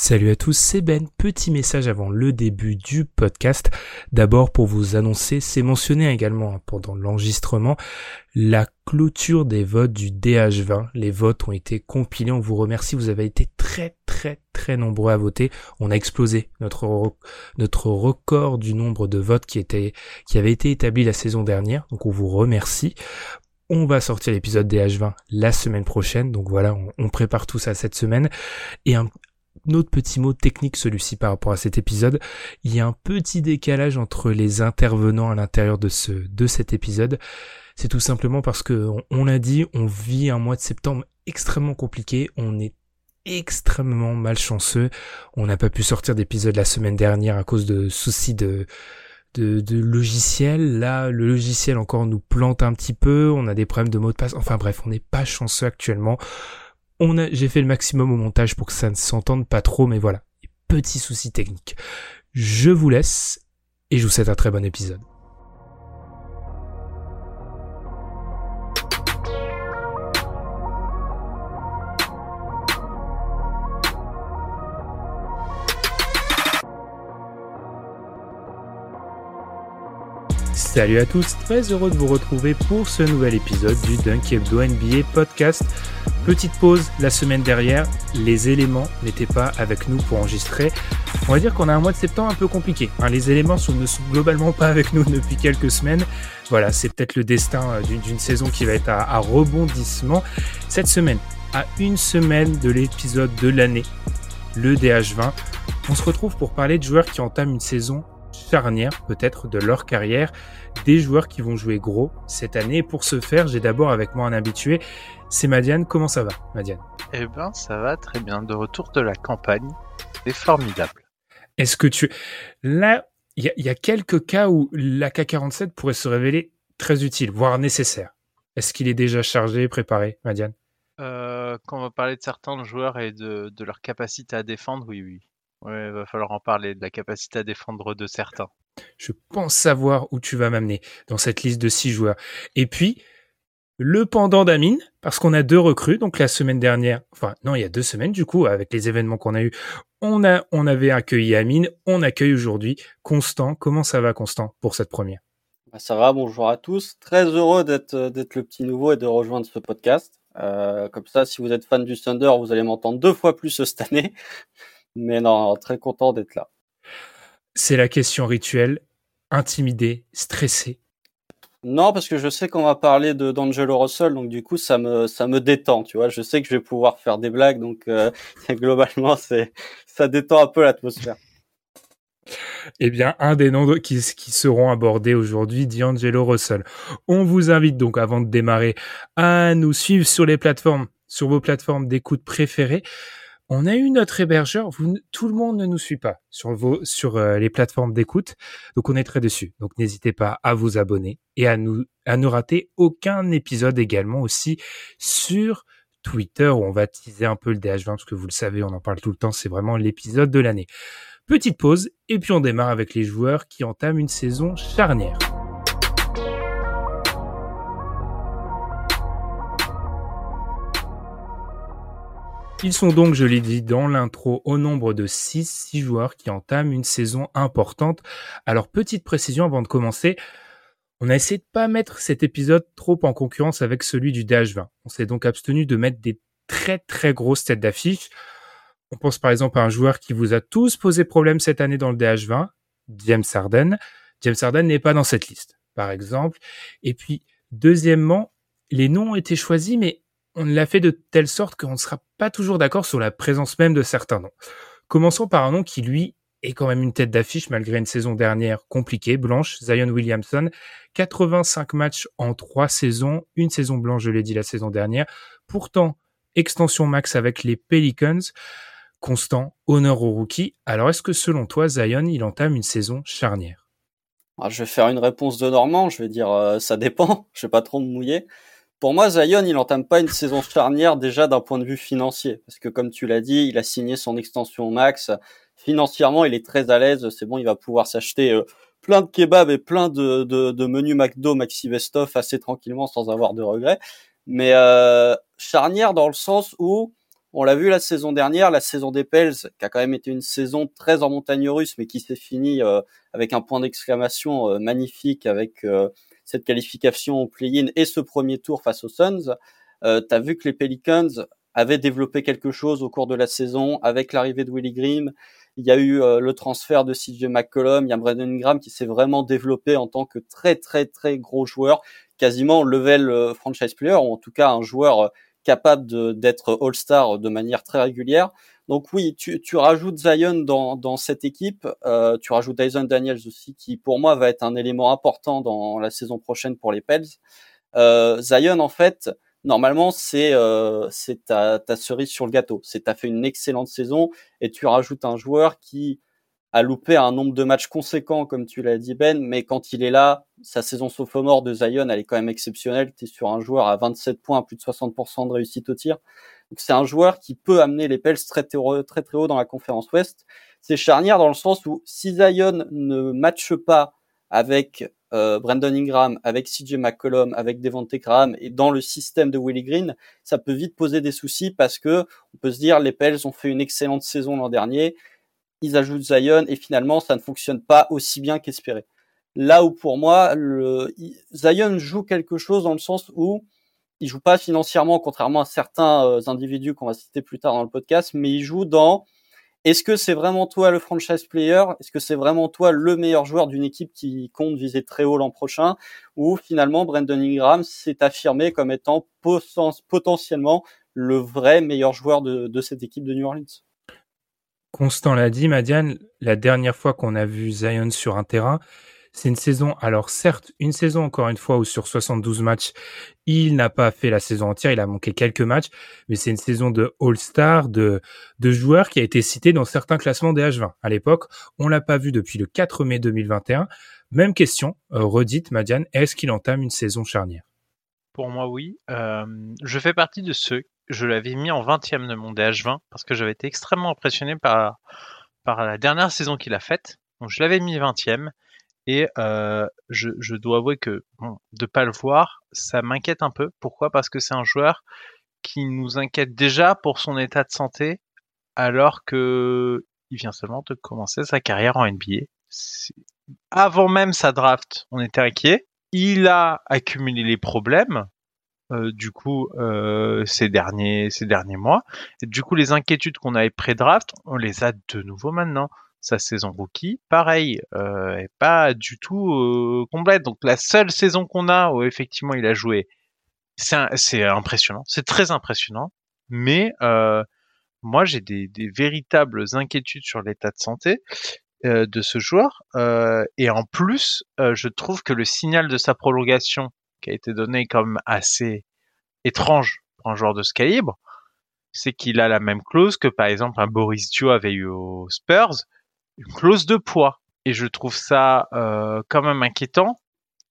Salut à tous, c'est Ben. Petit message avant le début du podcast. D'abord pour vous annoncer, c'est mentionné également hein, pendant l'enregistrement, la clôture des votes du DH20. Les votes ont été compilés, on vous remercie, vous avez été très très très nombreux à voter. On a explosé notre notre record du nombre de votes qui était qui avait été établi la saison dernière. Donc on vous remercie. On va sortir l'épisode DH20 la semaine prochaine, donc voilà, on, prépare tout ça cette semaine. Et autre petit mot technique celui-ci par rapport à cet épisode. Il y a un petit décalage entre les intervenants à l'intérieur de ce de cet épisode. C'est tout simplement parce que on, l'a dit, on vit un mois de septembre extrêmement compliqué. On est extrêmement malchanceux. On n'a pas pu sortir d'épisode la semaine dernière à cause de soucis de de, de, logiciel. Là, le logiciel encore nous plante un petit peu. On a des problèmes de mot de passe. Enfin bref, on n'est pas chanceux actuellement. On a, j'ai fait le maximum au montage pour que ça ne s'entende pas trop, mais voilà, petits soucis techniques. Je vous laisse et je vous souhaite un très bon épisode. Salut à tous, très heureux de vous retrouver pour ce nouvel épisode du Dunk Hebdo NBA podcast. Petite pause la semaine dernière, les éléments n'étaient pas avec nous pour enregistrer. On va dire qu'on a un mois de septembre un peu compliqué. Hein. les éléments ne sont globalement pas avec nous depuis quelques semaines. Voilà, c'est peut-être le destin euh, d'une saison qui va être à rebondissement. Cette semaine, à une semaine de l'épisode de l'année, le DH20, on se retrouve pour parler de joueurs qui entament une saison charnière peut-être de leur carrière, des joueurs qui vont jouer gros cette année. Et pour ce faire, j'ai d'abord avec moi un habitué, c'est Madiane. Comment ça va, Madiane? Eh ben, ça va très bien. De retour de la campagne, c'est formidable. Est-ce que tu... Là, il y, a quelques cas où l'AK-47 pourrait se révéler très utile, voire nécessaire. Est-ce qu'il est déjà chargé, préparé, Madiane? Euh, Quand on va parler de certains joueurs et de, de leur capacité à défendre, oui, oui. Ouais, va falloir en parler de la capacité à défendre de certains. Je pense savoir où tu vas m'amener dans cette liste de six joueurs. Et puis, le pendant d'Amine, parce qu'on a deux recrues. Donc la semaine dernière, enfin non, il y a deux semaines du coup, avec les événements qu'on a eu, on a, on avait accueilli Amine, on accueille aujourd'hui Constant. Comment ça va, Constant, pour cette première? Bah, Ça va, bonjour à tous. Très heureux d'être d'être le petit nouveau et de rejoindre ce podcast. Euh, comme ça, si vous êtes fan du Thunder, vous allez m'entendre deux fois plus cette année. Mais non, très content d'être là. C'est la question rituelle. Intimidé, stressé. Non, parce que je sais qu'on va parler de d'Angelo Russell, donc du coup ça me ça me détend, tu vois. Je sais que je vais pouvoir faire des blagues, donc euh, globalement c'est ça détend un peu l'atmosphère. Eh bien, un des noms qui, qui seront abordés aujourd'hui, D'Angelo Russell. On vous invite donc, avant de démarrer, à nous suivre sur les plateformes, sur vos plateformes d'écoute préférées on a eu notre hébergeur. tout le monde ne nous suit pas sur euh, les plateformes d'écoute, donc on est très dessus. Donc n'hésitez pas à vous abonner et à à ne rater aucun épisode également aussi sur Twitter où on va teaser un peu le DH20 parce que vous le savez, on en parle tout le temps. C'est vraiment l'épisode de l'année. Petite pause et puis on démarre avec les joueurs qui entament une saison charnière. Ils sont donc, je l'ai dit dans l'intro, au nombre de 6, 6 joueurs qui entament une saison importante. Alors, petite précision avant de commencer, on a essayé de pas mettre cet épisode trop en concurrence avec celui du DH20. On s'est donc abstenu de mettre des très très grosses têtes d'affiche. On pense par exemple à un joueur qui vous a tous posé problème cette année dans le DH20, James Harden. James Harden n'est pas dans cette liste, par exemple. Et puis, deuxièmement, les noms ont été choisis, mais on l'a fait de telle sorte qu'on ne sera pas toujours d'accord sur la présence même de certains noms. Commençons par un nom qui, lui, est quand même une tête d'affiche malgré une saison dernière compliquée, blanche, Zion Williamson. 85 matchs en trois saisons, une saison blanche, je l'ai dit la saison dernière. Pourtant, extension max avec les Pelicans. Constant, honneur au rookie. Alors est-ce que selon toi, Zion, il entame une saison charnière? Ah, Je vais faire une réponse de Normand, je vais dire euh, ça dépend, je vais pas trop me mouiller. Pour moi, Zion, il entame pas une saison charnière déjà d'un point de vue financier, parce que comme tu l'as dit, il a signé son extension max. Financièrement, il est très à l'aise, c'est bon, il va pouvoir s'acheter euh, plein de kebabs et plein de menus McDo, Maxi Vestoff assez tranquillement sans avoir de regrets. Mais euh, charnière dans le sens où on l'a vu la saison dernière, la saison des Pels, qui a quand même été une saison très en montagne russe, mais qui s'est finie euh, avec un point d'exclamation euh, magnifique, avec euh, cette qualification au play-in et ce premier tour face aux Suns. Euh, tu as vu que les Pelicans avaient développé quelque chose au cours de la saison, avec l'arrivée de Willie Green. Il y a eu le transfert de CJ McCollum, il y a Brandon Ingram qui s'est vraiment développé en tant que très très très gros joueur, quasiment level franchise player, ou en tout cas un joueur capable d'être All-Star de manière très régulière. Donc oui, tu, tu rajoutes Zion dans, dans cette équipe, euh, tu rajoutes Dyson Daniels aussi, qui pour moi va être un élément important dans la saison prochaine pour les Pels. Euh, Zion, en fait, normalement, c'est euh, ta, ta cerise sur le gâteau. C'est t'as fait une excellente saison et tu rajoutes un joueur qui a loupé un nombre de matchs conséquents, comme tu l'as dit Ben, mais quand il est là, sa saison sophomore de Zion, elle est quand même exceptionnelle. Tu es sur un joueur à 27 points, plus de 60% de réussite au tir. Donc c'est un joueur qui peut amener les Pels très, très, très, haut dans la conférence Ouest. C'est charnière dans le sens où si Zion ne matche pas avec euh, Brandon Ingram, avec CJ McCollum, avec Devonte Graham et dans le système de Willie Green, ça peut vite poser des soucis parce que on peut se dire les Pels ont fait une excellente saison l'an dernier ils ajoutent Zion et finalement ça ne fonctionne pas aussi bien qu'espéré. Là où pour moi, le, Zion joue quelque chose dans le sens où il joue pas financièrement, contrairement à certains euh, individus qu'on va citer plus tard dans le podcast, mais il joue dans est-ce que c'est vraiment toi le franchise player? Est-ce que c'est vraiment toi le meilleur joueur d'une équipe qui compte viser très haut l'an prochain? Ou finalement Brandon Ingram s'est affirmé comme étant potentiellement le vrai meilleur joueur de, de cette équipe de New Orleans? Constant l'a dit, Madiane, la dernière fois qu'on a vu Zion sur un terrain, c'est une saison, alors certes, une saison encore une fois où sur 72 matchs, il n'a pas fait la saison entière, il a manqué quelques matchs, mais c'est une saison de All-Star, de, joueurs qui a été cité dans certains classements des H20. À l'époque, on l'a pas vu depuis le 4 mai 2021. Même question, euh, redite, Madiane, est-ce qu'il entame une saison charnière? Pour moi, oui. Euh, je fais partie de ceux je l'avais mis en 20e de mon DH20 parce que j'avais été extrêmement impressionné par, par la dernière saison qu'il a faite. Donc je l'avais mis 20e et euh, je, je, dois avouer que bon, de pas le voir, ça m'inquiète un peu. Pourquoi? Parce que c'est un joueur qui nous inquiète déjà pour son état de santé alors que il vient seulement de commencer sa carrière en NBA. Avant même sa draft, on était inquiet. Il a accumulé les problèmes, euh, du coup euh, ces derniers ces derniers mois. Et du coup, les inquiétudes qu'on avait pré-draft, on les a de nouveau maintenant. Sa saison rookie, pareil, euh, est pas du tout euh, complète. Donc la seule saison qu'on a où effectivement il a joué, c'est impressionnant, c'est très impressionnant. Mais euh, moi, j'ai des, des, véritables inquiétudes sur l'état de santé de ce joueur. et en plus, je trouve que le signal de sa prolongation qui a été donné comme assez étrange pour un joueur de ce calibre, c'est qu'il a la même clause que par exemple un Boris Dio avait eu aux Spurs, une clause de poids. Et je trouve ça euh, quand même inquiétant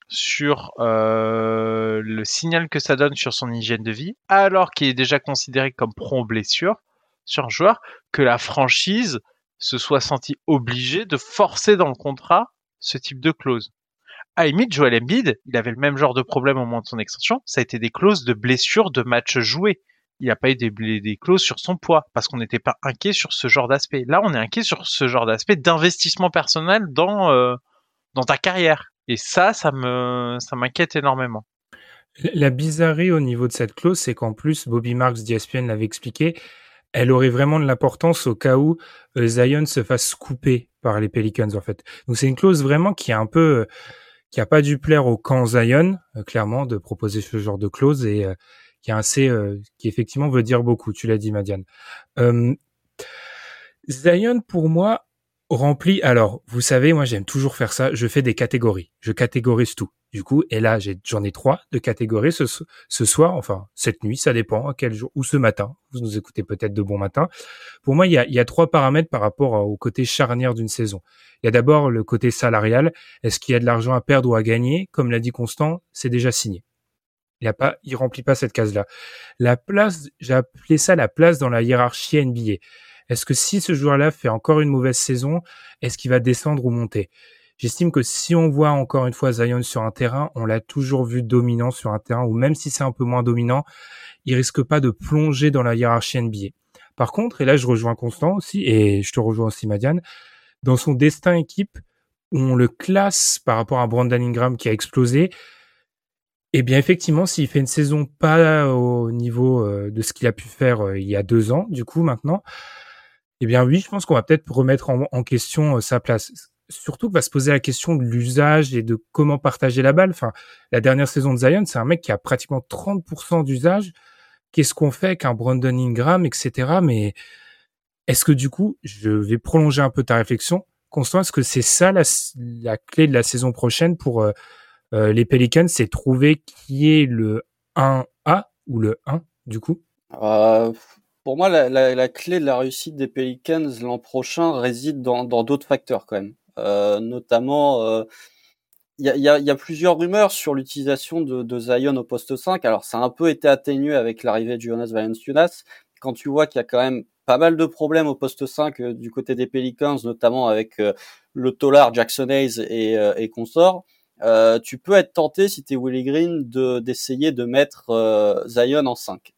sur euh, le signal que ça donne sur son hygiène de vie, alors qu'il est déjà considéré comme pro blessure sur un joueur, que la franchise se soit sentie obligée de forcer dans le contrat ce type de clause à limite, Joel Embiid, il avait le même genre de problème au moment de son extension. Ça a été des clauses de blessure de matchs joués. Il n'y a pas eu des, des, clauses sur son poids parce qu'on n'était pas inquiet sur ce genre d'aspect. Là, on est inquiet sur ce genre d'aspect d'investissement personnel dans euh, dans ta carrière. Et ça, ça me ça m'inquiète énormément. La bizarrerie au niveau de cette clause, c'est qu'en plus, Bobby Marks d'ESPN l'avait expliqué, elle aurait vraiment de l'importance au cas où euh, Zion se fasse couper par les Pelicans en fait. Donc c'est une clause vraiment qui est un peu qui a pas dû plaire au camp Zion, euh, clairement, de proposer ce genre de clause et euh, qui a assez, euh, qui effectivement veut dire beaucoup. Tu l'as dit, Madiane. Zion, pour moi, remplit. Alors, vous savez, moi, j'aime toujours faire ça. Je fais des catégories. Je catégorise tout. Du coup, et là, j'en ai, trois de catégories ce, soir, enfin cette nuit, ça dépend à quel jour, ou ce matin. Vous nous écoutez peut-être de bon matin. Pour moi, il y a, trois paramètres par rapport au côté charnière d'une saison. Il y a d'abord le côté salarial. Est-ce qu'il y a de l'argent à perdre ou à gagner? Comme l'a dit Constant, c'est déjà signé. Il a pas, il remplit pas cette case-là. La place, j'ai appelé ça la place dans la hiérarchie NBA. Est-ce que si ce joueur-là fait encore une mauvaise saison, est-ce qu'il va descendre ou monter? J'estime que si on voit encore une fois Zion sur un terrain, on l'a toujours vu dominant sur un terrain, ou même si c'est un peu moins dominant, il risque pas de plonger dans la hiérarchie NBA. Par contre, et là je rejoins Constant aussi, et je te rejoins aussi Madiane, dans son destin équipe, où on le classe par rapport à Brandon Ingram qui a explosé, eh bien effectivement, s'il fait une saison pas au niveau euh, de ce qu'il a pu faire euh, il y a deux ans, du coup maintenant, eh bien oui, je pense qu'on va peut-être remettre en, question euh, sa place surtout va se poser la question de l'usage et de comment partager la balle. Enfin, la dernière saison de Zion, c'est un mec qui a pratiquement 30% d'usage. Qu'est-ce qu'on fait avec un Brandon Ingram, etc. Mais est-ce que du coup, je vais prolonger un peu ta réflexion, Constant, est-ce que c'est ça la, clé de la saison prochaine pour euh, euh, les Pelicans, c'est trouver qui est le 1A ou le 1 du coup? Euh, Pour moi, la, la, clé de la réussite des Pelicans l'an prochain réside dans d'autres facteurs quand même. Euh, notamment euh, il y a, y, a, y a, plusieurs rumeurs sur l'utilisation de, de, Zion au poste 5. Alors, ça a un peu été atténué avec l'arrivée de Jonas Valanciunas. Quand tu vois qu'il y a quand même pas mal de problèmes au poste 5 euh, du côté des Pelicans, notamment avec le Tolar, Jackson Hayes et, et consorts, tu peux être tenté, si tu es Willie Green, d'essayer de, mettre Zion en 5.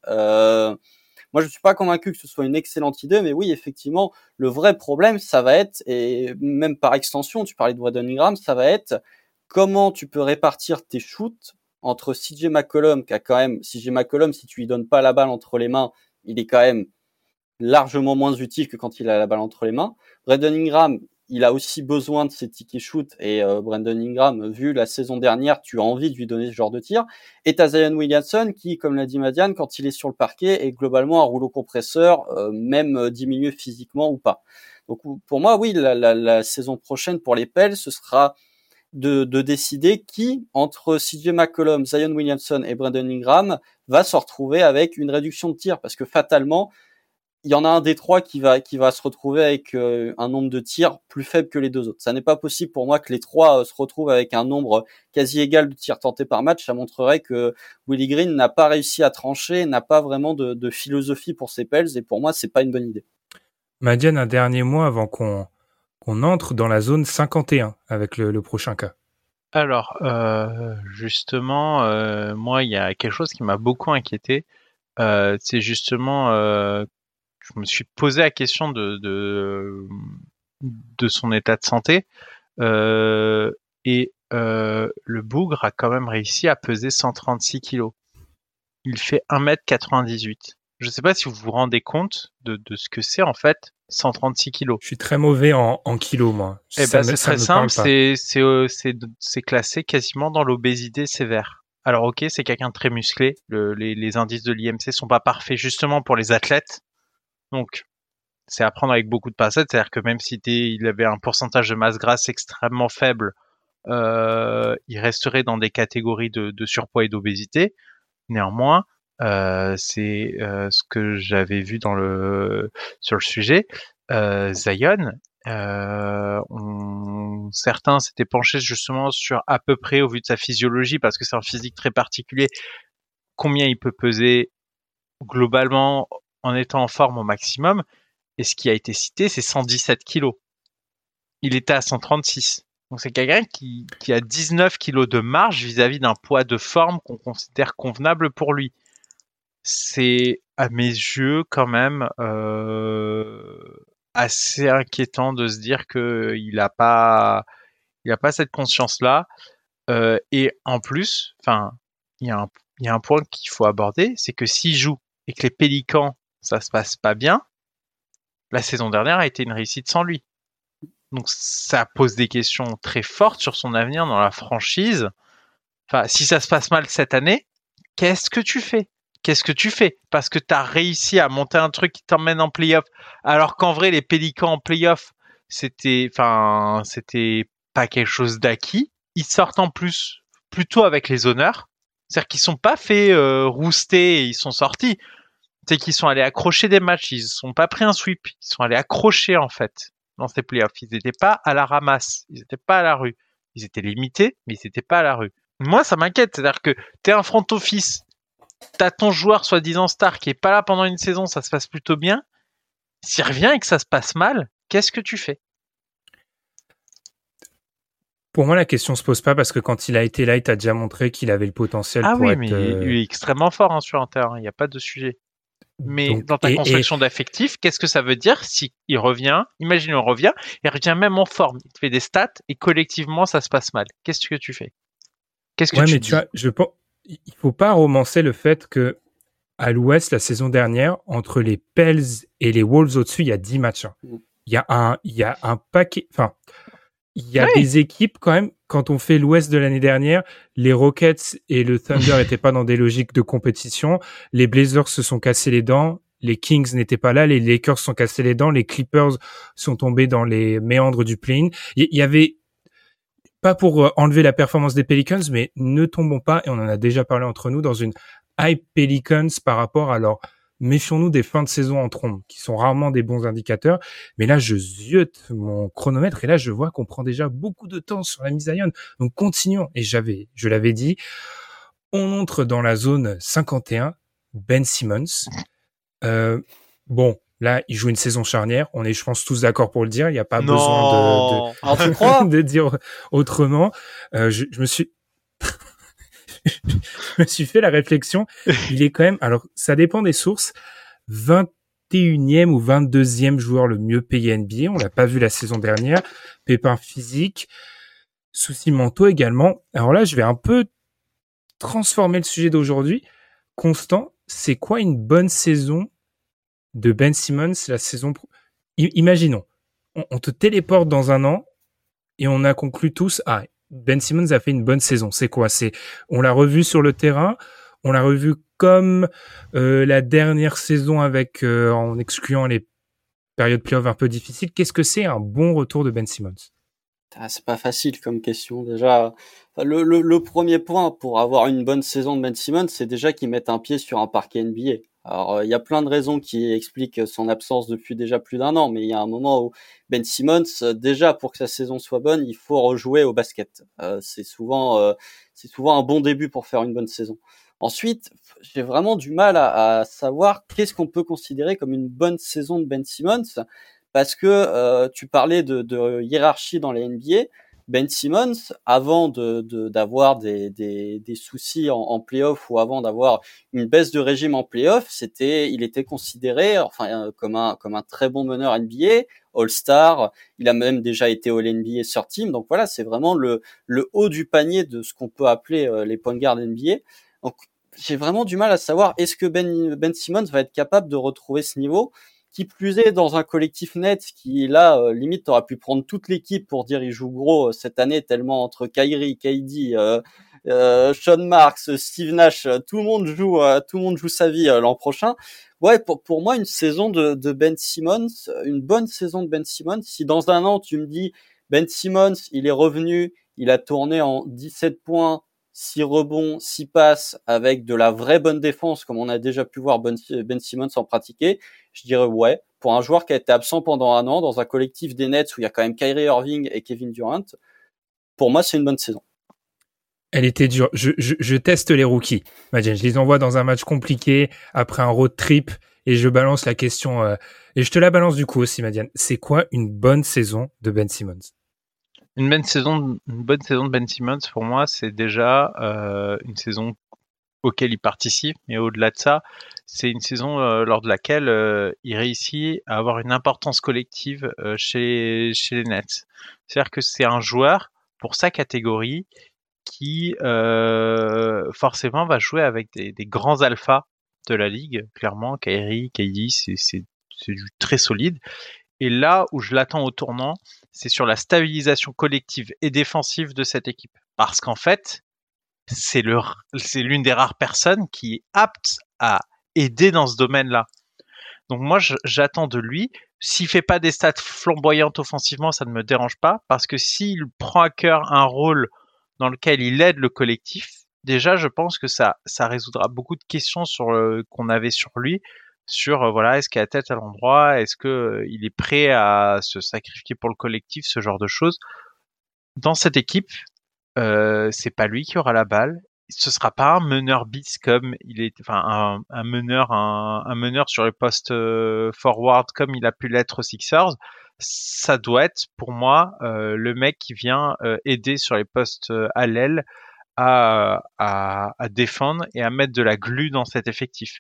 Moi, je suis pas convaincu que ce soit une excellente idée, mais oui, effectivement, le vrai problème, ça va être, et même par extension, tu parlais de Waddon Ingram, ça va être comment tu peux répartir tes shoots entre CJ McCollum, qui a quand même, CJ McCollum, si tu lui donnes pas la balle entre les mains, il est quand même largement moins utile que quand il a la balle entre les mains. Brandon Ingram, il a aussi besoin de ses tickets shoot et euh, Brandon Ingram, vu la saison dernière, tu as envie de lui donner ce genre de tir. Et t'as Zion Williamson qui, comme l'a dit Madiane, quand il est sur le parquet, est globalement un rouleau compresseur, euh, même euh, diminué physiquement ou pas. Donc pour moi, oui, la, la, la saison prochaine pour les Pels, ce sera de, de, décider qui, entre CJ McCollum, Zion Williamson et Brandon Ingram, va se retrouver avec une réduction de tir. Parce que fatalement, il y en a un des trois qui va qui va se retrouver avec euh, un nombre de tirs plus faible que les deux autres. Ça n'est pas possible pour moi que les trois euh, se retrouvent avec un nombre quasi égal de tirs tentés par match. Ça montrerait que Willie Green n'a pas réussi à trancher, n'a pas vraiment de, de, philosophie pour ses pels, et pour moi c'est pas une bonne idée. Madiane, un dernier mot avant qu'on qu'on entre dans la zone 51 avec le, le prochain cas. Alors euh, justement, euh, moi il y a quelque chose qui m'a beaucoup inquiété. Euh, c'est justement je me suis posé la question de, de, son état de santé. Euh, et euh, le bougre a quand même réussi à peser 136 kilos. Il fait 1m98. Je ne sais pas si vous vous rendez compte de, de ce que c'est en fait 136 kilos. Je suis très mauvais en, en kilos, moi. Eh ben, c'est très simple, euh, c'est classé quasiment dans l'obésité sévère. Alors ok, c'est quelqu'un de très musclé. les, les, indices de l'IMC sont pas parfaits justement pour les athlètes. Donc, c'est à prendre avec beaucoup de passettes. C'est-à-dire que même si il avait un pourcentage de masse grasse extrêmement faible, euh, il resterait dans des catégories de, surpoids et d'obésité. Néanmoins, euh, c'est euh, ce que j'avais vu dans le sur le sujet. Zion, certains s'étaient penchés justement sur à peu près au vu de sa physiologie parce que c'est un physique très particulier. Combien il peut peser globalement en étant en forme au maximum. Et ce qui a été cité, c'est 117 kilos. Il était à 136. Donc c'est quelqu'un qui, qui, a 19 kilos de marge vis-à-vis d'un poids de forme qu'on considère convenable pour lui. C'est à mes yeux quand même euh, assez inquiétant de se dire qu'il n'a pas, il a pas cette conscience-là. Euh, et en plus, enfin, il y, y a un point qu'il faut aborder, c'est que s'il joue et que les Pélicans ça se passe pas bien, la saison dernière a été une réussite sans lui. Donc ça pose des questions très fortes sur son avenir dans la franchise. Enfin, si ça se passe mal cette année, qu'est-ce que tu fais? Qu'est-ce que tu fais? Parce que tu as réussi à monter un truc qui t'emmène en playoff, alors qu'en vrai les Pélicans en playoff, c'était, enfin, c'était pas quelque chose d'acquis. Ils sortent en plus plutôt avec les honneurs. C'est-à-dire qu'ils sont pas fait euh, rouster et ils sont sortis. C'est qu'ils sont allés accrocher des matchs, ils sont pas pris un sweep, ils sont allés accrocher en fait dans ces playoffs. Ils n'étaient pas à la ramasse, ils n'étaient pas à la rue. Ils étaient limités, mais ils n'étaient pas à la rue. Moi, ça m'inquiète. C'est-à-dire que tu es un front office, t'as ton joueur soi-disant star qui est pas là pendant une saison, ça se passe plutôt bien. S'il revient et que ça se passe mal, qu'est-ce que tu fais? Pour moi, la question se pose pas parce que quand il a été là, il t'a déjà montré qu'il avait le potentiel ah pour oui, être. mais euh, il est extrêmement fort hein, sur un terrain, il n'y a pas de sujet. Mais donc- dans ta et- construction d'affectif, qu'est-ce que ça veut dire si il revient Imagine, on revient, il revient même en forme, il te fait des stats et collectivement ça se passe mal. Qu'est-ce que tu fais? Qu'est-ce que ouais, tu mais dis? tu vois, je pense, il faut pas romancer le fait que à l'Ouest la saison dernière entre les Pels et les Wolves au-dessus, il y a 10 matchs. hein. Mm. Il y a un, il y a un paquet, enfin, il y a des équipes quand même. Quand on fait l'Ouest de l'année dernière, les Rockets et le Thunder n'étaient pas dans des logiques de compétition. Les Blazers se sont cassés les dents. Les Kings n'étaient pas là. Les Lakers se sont cassés les dents. Les Clippers sont tombés dans les méandres du play-in. Il y- y avait pas pour euh, enlever la performance des Pelicans, mais ne tombons pas, et on en a déjà parlé entre nous, dans une hype Pelicans par rapport à leur méfions-nous des fins de saison en trombe, qui sont rarement des bons indicateurs. Mais là, je ziote mon chronomètre et là, je vois qu'on prend déjà beaucoup de temps sur la mise à ion. Donc, continuons. Et j'avais, je l'avais dit, on entre dans la zone 51, Ben Simmons. Euh, bon, là, il joue une saison charnière. On est, je pense, tous d'accord pour le dire. Il n'y a pas besoin de, de, crois? de dire autrement. Euh, je, je me suis, je me suis fait la réflexion. Il est quand même, alors ça dépend des sources, 21e ou 22e joueur le mieux payé NBA. On l'a pas vu la saison dernière. Pépin physique, soucis mentaux également. Alors là, je vais un peu transformer le sujet d'aujourd'hui. Constant, c'est quoi une bonne saison de Ben Simmons la saison Imaginons, on, on te téléporte dans un an et on a conclu tous ah Ben Simmons a fait une bonne saison. C'est quoi? C'est on l'a revu sur le terrain, on l'a revu comme euh, la dernière saison avec euh, en excluant les périodes playoff un peu difficiles. Qu'est-ce que c'est un bon retour de Ben Simmons? Ah, c'est pas facile comme question déjà. Le, le, le premier point pour avoir une bonne saison de Ben Simmons, c'est déjà qu'il mette un pied sur un parquet NBA. Alors euh, il y a plein de raisons qui expliquent son absence depuis déjà plus d'un an, mais il y a un moment où Ben Simmons, euh, déjà pour que sa saison soit bonne, il faut rejouer au basket. Euh, c'est souvent, euh, c'est souvent un bon début pour faire une bonne saison. Ensuite, j'ai vraiment du mal à, à savoir qu'est-ce qu'on peut considérer comme une bonne saison de Ben Simmons, parce que euh, tu parlais de, de hiérarchie dans les NBA. Ben Simmons, avant de de- d'avoir des, des, des soucis en, en playoff ou avant d'avoir une baisse de régime en playoff, c'était, il était considéré, enfin, euh, comme un comme un très bon meneur NBA, All-Star. Il a même déjà été All NBA sur team. Donc voilà, c'est vraiment le le haut du panier de ce qu'on peut appeler euh, les point guards NBA. Donc j'ai vraiment du mal à savoir est-ce que Ben Ben Simmons va être capable de retrouver ce niveau? Qui plus est dans un collectif net qui là euh, limite aurait pu prendre toute l'équipe pour dire il joue gros euh, cette année tellement entre Kyrie, KD, euh, euh, Sean Marks, Steve Nash, tout le monde joue tout le monde joue sa vie l'an prochain. Ouais, pour pour moi une saison de de Ben Simmons, une bonne saison de Ben Simmons, si dans un an tu me dis Ben Simmons, il est revenu, il a tourné en 17 points, 6 rebonds, 6 passes avec de la vraie bonne défense comme on a déjà pu voir Ben Ben Simmons en pratiquer, je dirais ouais. Pour un joueur qui a été absent pendant un an dans un collectif des Nets où il y a quand même Kyrie Irving et Kevin Durant, pour moi c'est une bonne saison. Elle était dure. Je, teste les rookies. Imagine, je les envoie dans un match compliqué après un road trip et je balance la question. euh, et je te la balance du coup aussi, Madiane. C'est quoi une bonne saison de Ben Simmons? Une bonne saison, une bonne saison de Ben Simmons pour moi, c'est déjà euh, une saison auquel il participe, mais au-delà de ça, c'est une saison euh, lors de laquelle euh, il réussit à avoir une importance collective chez les Nets. C'est-à-dire que c'est un joueur pour sa catégorie qui forcément va jouer avec des, grands alphas de la ligue. Clairement, Kyrie, KD, c'est du très solide. Et là où je l'attends au tournant, c'est sur la stabilisation collective et défensive de cette équipe. Parce qu'en fait, c'est l'une des rares personnes qui est apte à aider dans ce domaine-là. Donc moi, j'attends de lui. S'il fait pas des stats flamboyantes offensivement, ça ne me dérange pas, parce que s'il prend à cœur un rôle dans lequel il aide le collectif, déjà, je pense que ça, résoudra beaucoup de questions sur qu'on avait sur lui, sur euh, voilà, est-ce qu'il a tête à l'endroit, est-ce que euh, il est prêt à se sacrifier pour le collectif, ce genre de choses. Dans cette équipe, euh, c'est pas lui qui aura la balle. Ce sera pas un meneur bis comme il est, enfin un, meneur, un, meneur sur les postes euh, forward comme il a pu l'être aux Sixers. Ça doit être pour moi le mec qui vient aider sur les postes à l'aile à, à, défendre et à mettre de la glu dans cet effectif.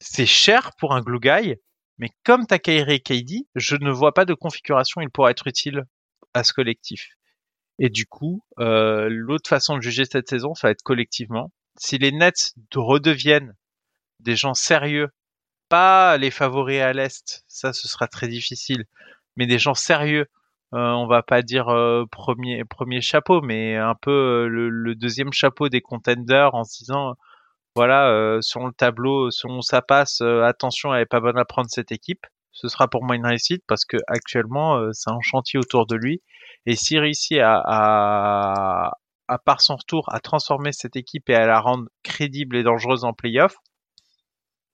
C'est cher pour un glue guy, mais comme Takahiri et KD, je ne vois pas de configuration il pourra être utile à ce collectif. Et du coup, euh, l'autre façon de juger cette saison, ça va être collectivement. Si les Nets redeviennent des gens sérieux, pas les favoris à l'Est, ça ce sera très difficile, mais des gens sérieux euh, on va pas dire euh, premier premier chapeau, mais un peu euh, le, deuxième chapeau des contenders en se disant voilà sur le tableau, selon ça passe, attention, elle est pas bonne à prendre cette équipe. Ce sera pour moi une réussite parce que actuellement c'est un chantier autour de lui et s'il réussit à, à, à par son retour à transformer cette équipe et à la rendre crédible et dangereuse en playoff,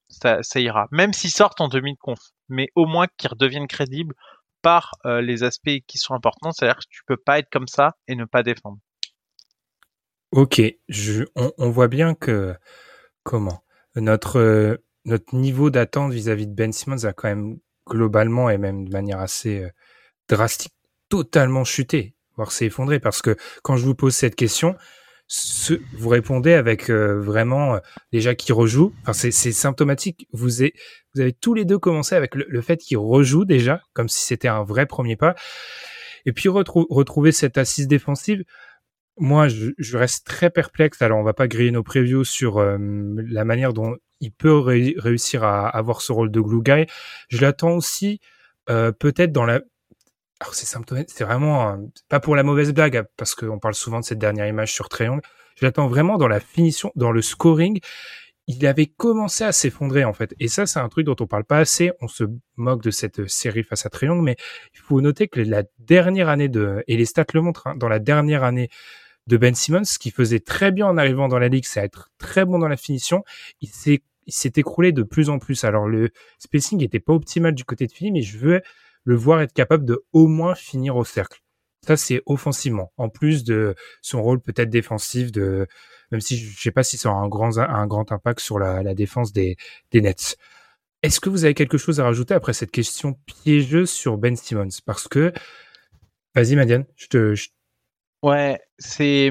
ça, ça ira. Même s'ils sortent en demi de conf, mais au moins qu'ils redeviennent crédibles par euh, les aspects qui sont importants, c'est-à-dire que tu peux pas être comme ça et ne pas défendre. Ok, on, voit bien que comment? Notre euh, notre niveau d'attente vis-à-vis de Ben Simmons a quand même globalement et même de manière assez euh, drastique totalement chuté, voire s'est effondré parce que quand je vous pose cette question, ce, vous répondez avec euh, vraiment euh, déjà qui rejoue. Enfin, c'est, symptomatique. Vous, avez, vous avez tous les deux commencé avec le, fait qu'il rejoue déjà, comme si c'était un vrai premier pas. Et puis retrouver cette assise défensive. Moi, je, reste très perplexe. Alors, on va pas griller nos previews sur euh, la manière dont il peut réussir à avoir ce rôle de glue guy. Je l'attends aussi peut-être dans la alors c'est symptomatique, c'est vraiment pas pour la mauvaise blague, parce qu'on parle souvent de cette dernière image sur Triangle. Je l'attends vraiment dans la finition, dans le scoring. Il avait commencé à s'effondrer en fait, et ça c'est un truc dont on parle pas assez. On se moque de cette série face à Triangle, mais il faut noter que la dernière année de et les stats le montrent, hein, dans la dernière année de Ben Simmons, ce qui faisait très bien en arrivant dans la ligue, c'est être très bon dans la finition. Il s'est il s'est écroulé de plus en plus. Alors le spacing était pas optimal du côté de Philly, mais je veux le voir être capable de au moins finir au cercle. Ça, c'est offensivement. En plus de son rôle peut-être défensif, de même si je sais pas si ça aura un grand, un grand impact sur la, la défense des, des Nets. Est-ce que vous avez quelque chose à rajouter après cette question piégeuse sur Ben Simmons? Parce que, vas-y, Madiane, je te. Ouais, c'est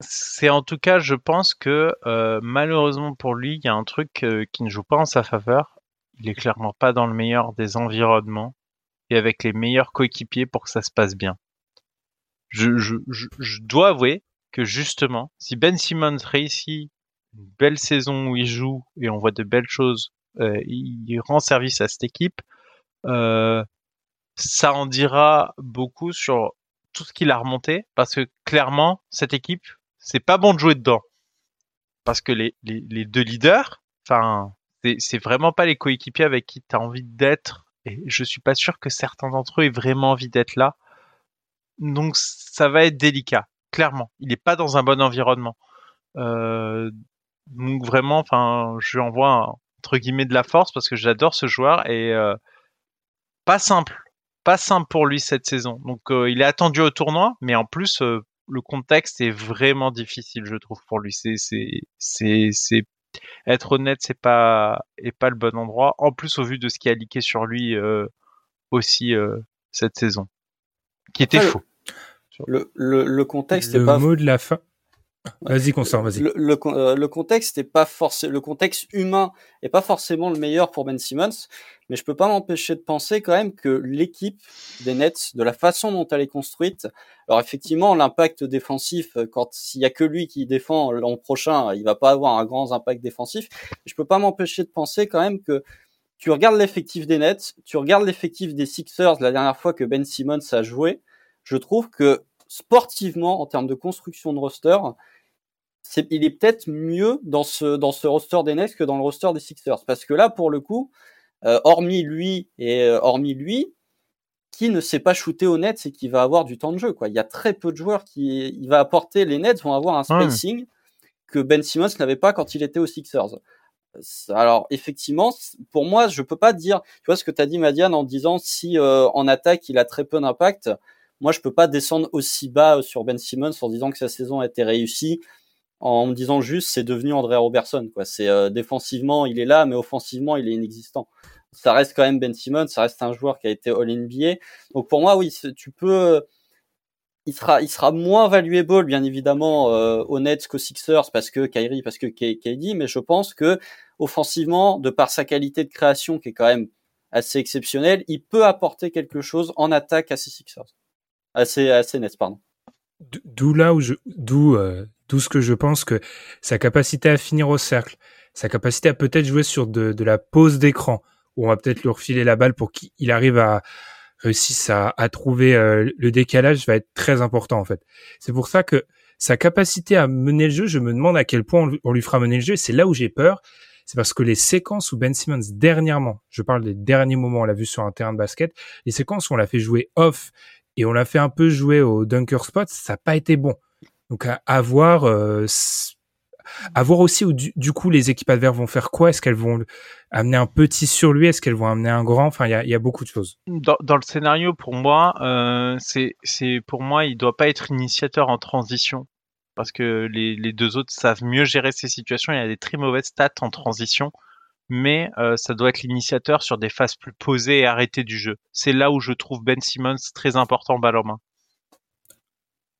c'est en tout cas, je pense que euh, malheureusement pour lui, il y a un truc euh, qui ne joue pas en sa faveur. Il est clairement pas dans le meilleur des environnements et avec les meilleurs coéquipiers pour que ça se passe bien. Je, je, je, dois avouer que justement, si Ben Simmons réussit une belle saison où il joue et on voit de belles choses, euh, il rend service à cette équipe, euh, ça en dira beaucoup sur tout ce qu'il a remonté, parce que clairement, cette équipe, c'est pas bon de jouer dedans. Parce que les, les, les deux leaders, enfin, c'est vraiment pas les coéquipiers avec qui tu as envie d'être et je suis pas sûr que certains d'entre eux aient vraiment envie d'être là. Donc ça va être délicat, clairement. Il n'est pas dans un bon environnement. Euh, donc vraiment, enfin, je lui envoie entre guillemets de la force parce que j'adore ce joueur et euh, pas simple, pas simple pour lui cette saison. Donc euh, il est attendu au tournoi, mais en plus le contexte est vraiment difficile, je trouve, pour lui. C'est c'est c'est être honnête, c'est pas est pas le bon endroit. En plus, au vu de ce qui a liqué sur lui euh, aussi euh, cette saison, qui était faux. Le, le, le contexte le pas. mot de la fin. Vas-y, Constant, vas-y. Le, le, euh, le, contexte est pas forcément, le contexte humain est pas forcément le meilleur pour Ben Simmons, mais je peux pas m'empêcher de penser quand même que l'équipe des Nets, de la façon dont elle est construite, alors effectivement, l'impact défensif, euh, quand s'il y a que lui qui défend l'an prochain, il va pas avoir un grand impact défensif. Je peux pas m'empêcher de penser quand même que tu regardes l'effectif des Nets, tu regardes l'effectif des Sixers la dernière fois que Ben Simmons a joué, je trouve que sportivement, en termes de construction de roster, il est peut-être mieux dans ce, dans ce roster des Nets que dans le roster des Sixers. Parce que là, pour le coup, euh, hormis lui et euh, hormis lui, qui ne sait pas shooter au net, c'est qu'il va avoir du temps de jeu. Quoi. Il y a très peu de joueurs qui, il va apporter. Les Nets vont avoir un spacing que Ben Simmons n'avait pas quand il était aux Sixers. Alors effectivement, pour moi, je peux pas dire. Tu vois ce que tu as dit, Madiane, en disant si euh, en attaque il a très peu d'impact. Moi, je peux pas descendre aussi bas sur Ben Simmons en disant que sa saison a été réussie, en me disant juste c'est devenu André Robertson. Quoi. C'est euh, défensivement il est là, mais offensivement il est inexistant. Ça reste quand même Ben Simmons, ça reste un joueur qui a été All NBA. Donc pour moi, oui, tu peux il sera, il sera moins valuable, bien évidemment, euh, au Nets qu'aux Sixers parce que Kyrie, parce que KD, mais je pense que offensivement, de par sa qualité de création qui est quand même assez exceptionnelle, il peut apporter quelque chose en attaque à ces Sixers, assez, assez Nets, pardon. D'où là où je, d'où, euh, d'où ce que je pense que sa capacité à finir au cercle, sa capacité à peut-être jouer sur de, de la pause d'écran, où on va peut-être lui refiler la balle pour qu'il arrive à, réussissent à, à trouver euh, le décalage va être très important en fait. C'est pour ça que sa capacité à mener le jeu, je me demande à quel point on, lui fera mener le jeu. C'est là où j'ai peur. C'est parce que les séquences où Ben Simmons dernièrement, je parle des derniers moments, on l'a vu sur un terrain de basket, les séquences où on l'a fait jouer off et on l'a fait un peu jouer au dunker spot, ça n'a pas été bon. Donc à, à voir euh, aussi où du, coup les équipes adverses vont faire quoi? Est-ce qu'elles vont amener un petit sur lui? Est-ce qu'elles vont amener un grand? Enfin, il y a, beaucoup de choses. Dans, le scénario, pour moi, euh, c'est pour moi, il doit pas être initiateur en transition parce que les, deux autres savent mieux gérer ces situations. Il y a des très mauvaises stats en transition, mais euh, ça doit être l'initiateur sur des phases plus posées et arrêtées du jeu. C'est là où je trouve Ben Simmons très important balle en main.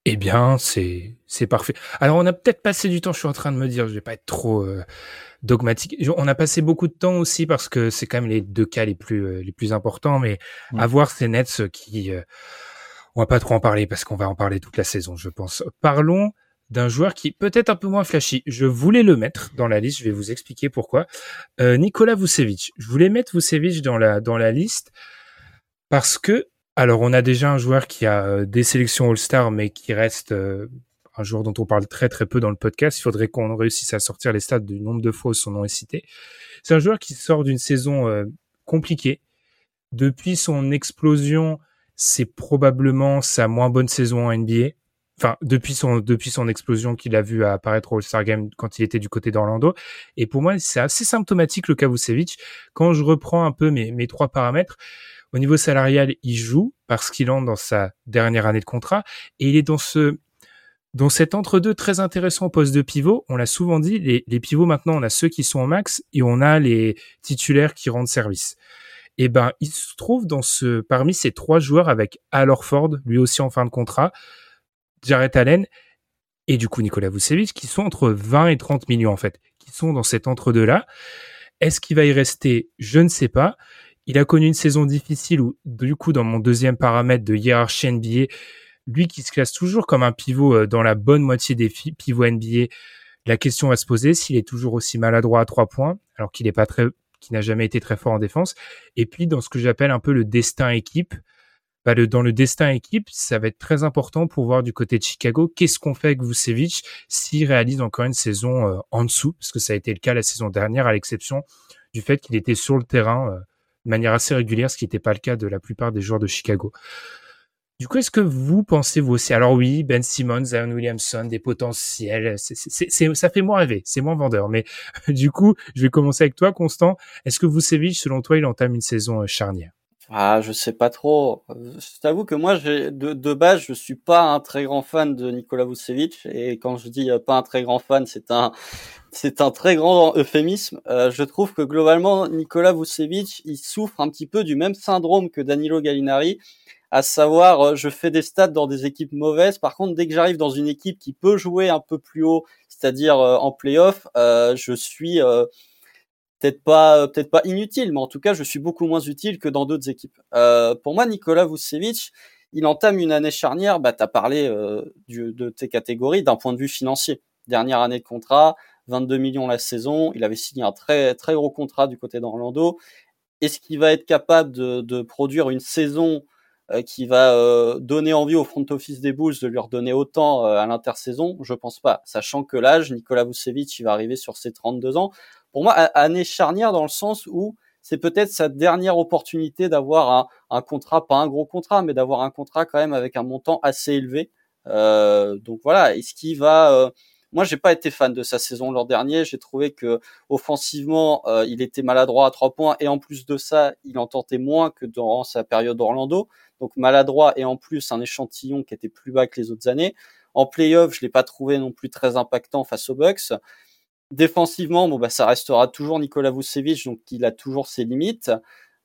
Eh bien, c'est c'est parfait. Alors, on a peut-être passé du temps. Je suis en train de me dire, je vais pas être trop euh, dogmatique. On a passé beaucoup de temps aussi parce que c'est quand même les deux cas les plus euh, les plus importants. Mais avoir mm. ces Nets qui, euh, on va pas trop en parler parce qu'on va en parler toute la saison, je pense. Parlons d'un joueur qui peut-être un peu moins flashy. Je voulais le mettre dans la liste. Je vais vous expliquer pourquoi. Nicolas Vucevic. Je voulais mettre Vucevic dans la dans la liste parce que alors, on a déjà un joueur qui a euh, des sélections All-Star, mais qui reste euh, un joueur dont on parle très très peu dans le podcast. Il faudrait qu'on réussisse à sortir les stats du nombre de fois où son nom est cité. C'est un joueur qui sort d'une saison euh, compliquée. Depuis son explosion, c'est probablement sa moins bonne saison en NBA. Enfin, depuis son depuis son explosion qu'il a vu apparaître au All-Star Game quand il était du côté d'Orlando. Et pour moi, c'est assez symptomatique le cas. Quand je reprends un peu mes, mes trois paramètres, au niveau salarial, il joue parce qu'il entre dans sa dernière année de contrat et il est dans ce dans cet entre-deux très intéressant au poste de pivot. On l'a souvent dit, les, les, pivots maintenant, on a ceux qui sont au max et on a les titulaires qui rendent service. Et eh ben, il se trouve dans ce parmi ces trois joueurs avec Al Orford, lui aussi en fin de contrat, Jared Allen et du coup Nicolas Vucevic, qui sont entre 20 et 30 millions en fait, qui sont dans cet entre-deux là. Est-ce qu'il va y rester? Je ne sais pas. Il a connu une saison difficile où, du coup, dans mon deuxième paramètre de hiérarchie NBA, lui qui se classe toujours comme un pivot euh, dans la bonne moitié des pivots NBA, la question va se poser s'il est toujours aussi maladroit à trois points, alors qu'il n'est pas n'a jamais été très fort en défense. Et puis, dans ce que j'appelle un peu le destin équipe, bah dans le destin équipe, ça va être très important pour voir du côté de Chicago qu'est-ce qu'on fait avec Vucevic s'il réalise encore une saison euh, en dessous, parce que ça a été le cas la saison dernière, à l'exception du fait qu'il était sur le terrain euh, de manière assez régulière, ce qui n'était pas le cas de la plupart des joueurs de Chicago. Du coup, est-ce que vous pensez vous aussi? Alors oui, Ben Simmons, Zion Williamson, des potentiels, ça fait moins rêver, c'est moins vendeur. Mais du coup, je vais commencer avec toi, Constant. Est-ce que Vucevic, selon toi, il entame une saison euh, charnière? Ah, je sais pas trop. Je t'avoue que moi, de, de base, je suis pas un très grand fan de Nikola Vucevic. Et quand je dis euh, pas un très grand fan, c'est un, c'est un très grand euphémisme. Euh, je trouve que globalement, Nikola Vucevic, il souffre un petit peu du même syndrome que Danilo Gallinari, à savoir, euh, je fais des stats dans des équipes mauvaises. Par contre, dès que j'arrive dans une équipe qui peut jouer un peu plus haut, c'est-à-dire en playoff, je suis peut-être pas peut-être pas inutile, mais en tout cas, je suis beaucoup moins utile que dans d'autres équipes. Euh, pour moi, Nikola Vucevic, il entame une année charnière. Bah, tu as parlé euh, du, de tes catégories d'un point de vue financier. Dernière année de contrat, 22 millions la saison. Il avait signé un très très gros contrat du côté d'Orlando. Est-ce qu'il va être capable de, de produire une saison euh, qui va euh, donner envie au front office des Bulls de lui redonner autant euh, à l'intersaison? Je pense pas. Sachant que l'âge, Nikola Vucevic, il va arriver sur ses 32 ans pour moi, année charnière dans le sens où c'est peut-être sa dernière opportunité d'avoir un, contrat, pas un gros contrat, mais d'avoir un contrat quand même avec un montant assez élevé. Euh, donc voilà, est-ce qu'il va euh, moi, j'ai pas été fan de sa saison l'an dernier. J'ai trouvé que offensivement, euh, il était maladroit à trois points et en plus de ça, il en tentait moins que dans sa période Orlando. Donc maladroit et en plus un échantillon qui était plus bas que les autres années. En playoff, je l'ai pas trouvé non plus très impactant face aux Bucks. Défensivement, bon bah ça restera toujours Nicolas Vucevic, donc il a toujours ses limites.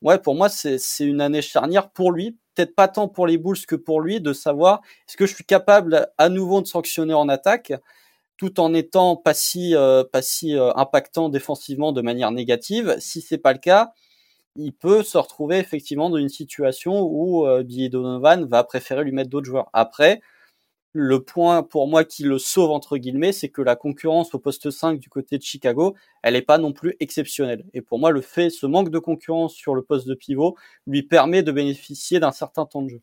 Ouais, pour moi c'est une année charnière pour lui, peut-être pas tant pour les Bulls que pour lui, de savoir est-ce que je suis capable à nouveau de sanctionner en attaque tout en étant pas si euh, pas si euh, impactant défensivement de manière négative? Si c'est pas le cas, il peut se retrouver effectivement dans une situation où euh, Billy Donovan va préférer lui mettre d'autres joueurs. Après, le point pour moi qui le sauve entre guillemets, c'est que la concurrence au poste 5 du côté de Chicago, elle n'est pas non plus exceptionnelle. Et pour moi, le fait, ce manque de concurrence sur le poste de pivot lui permet de bénéficier d'un certain temps de jeu.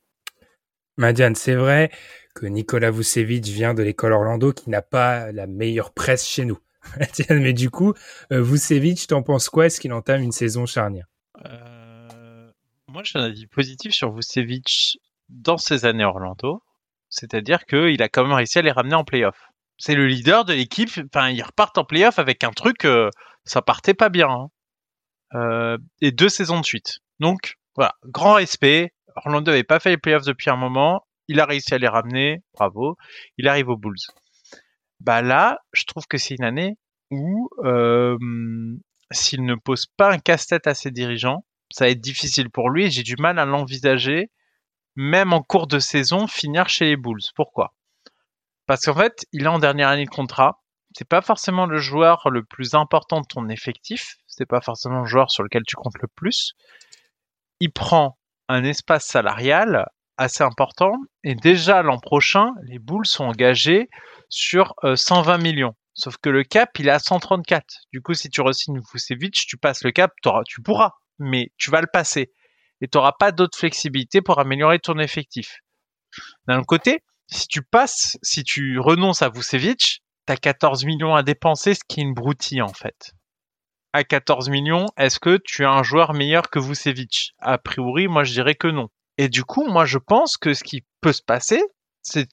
Madiane, c'est vrai que Nicolas Vucevic vient de l'école Orlando qui n'a pas la meilleure presse chez nous. Mais du coup, euh, Vucevic, t'en penses quoi? Est-ce qu'il entame une saison charnière? Euh, Moi, j'ai un avis positif sur Vucevic dans ses années Orlando. C'est-à-dire qu'il a quand même réussi à les ramener en playoff. C'est le leader de l'équipe. Enfin, ils repartent en playoff avec un truc, euh, ça partait pas bien. Hein. Euh, et deux saisons de suite. Donc, voilà, grand respect. Orlando n'avait pas fait les playoffs depuis un moment. Il a réussi à les ramener. Bravo. Il arrive aux Bulls. Bah là, je trouve que c'est une année où euh, s'il ne pose pas un casse-tête à ses dirigeants, ça va être difficile pour lui. J'ai du mal à l'envisager, même en cours de saison, finir chez les Bulls. Pourquoi? Parce qu'en fait, il est en dernière année de contrat. C'est pas forcément le joueur le plus important de ton effectif. C'est pas forcément le joueur sur lequel tu comptes le plus. Il prend un espace salarial assez important. Et déjà l'an prochain, les Bulls sont engagés sur 120 euh, millions. Sauf que le cap, il est à 134. Du coup, si tu re-signes Vucevic, tu passes le cap, tu pourras, mais tu vas le passer. Et tu n'auras pas d'autre flexibilité pour améliorer ton effectif. D'un côté, si tu passes, si tu renonces à Vucevic, tu as 14 millions à dépenser, ce qui est une broutille en fait à 14 millions, est-ce que tu as un joueur meilleur que Vucevic? A priori, moi je dirais que non. Et du coup, moi je pense que ce qui peut se passer, c'est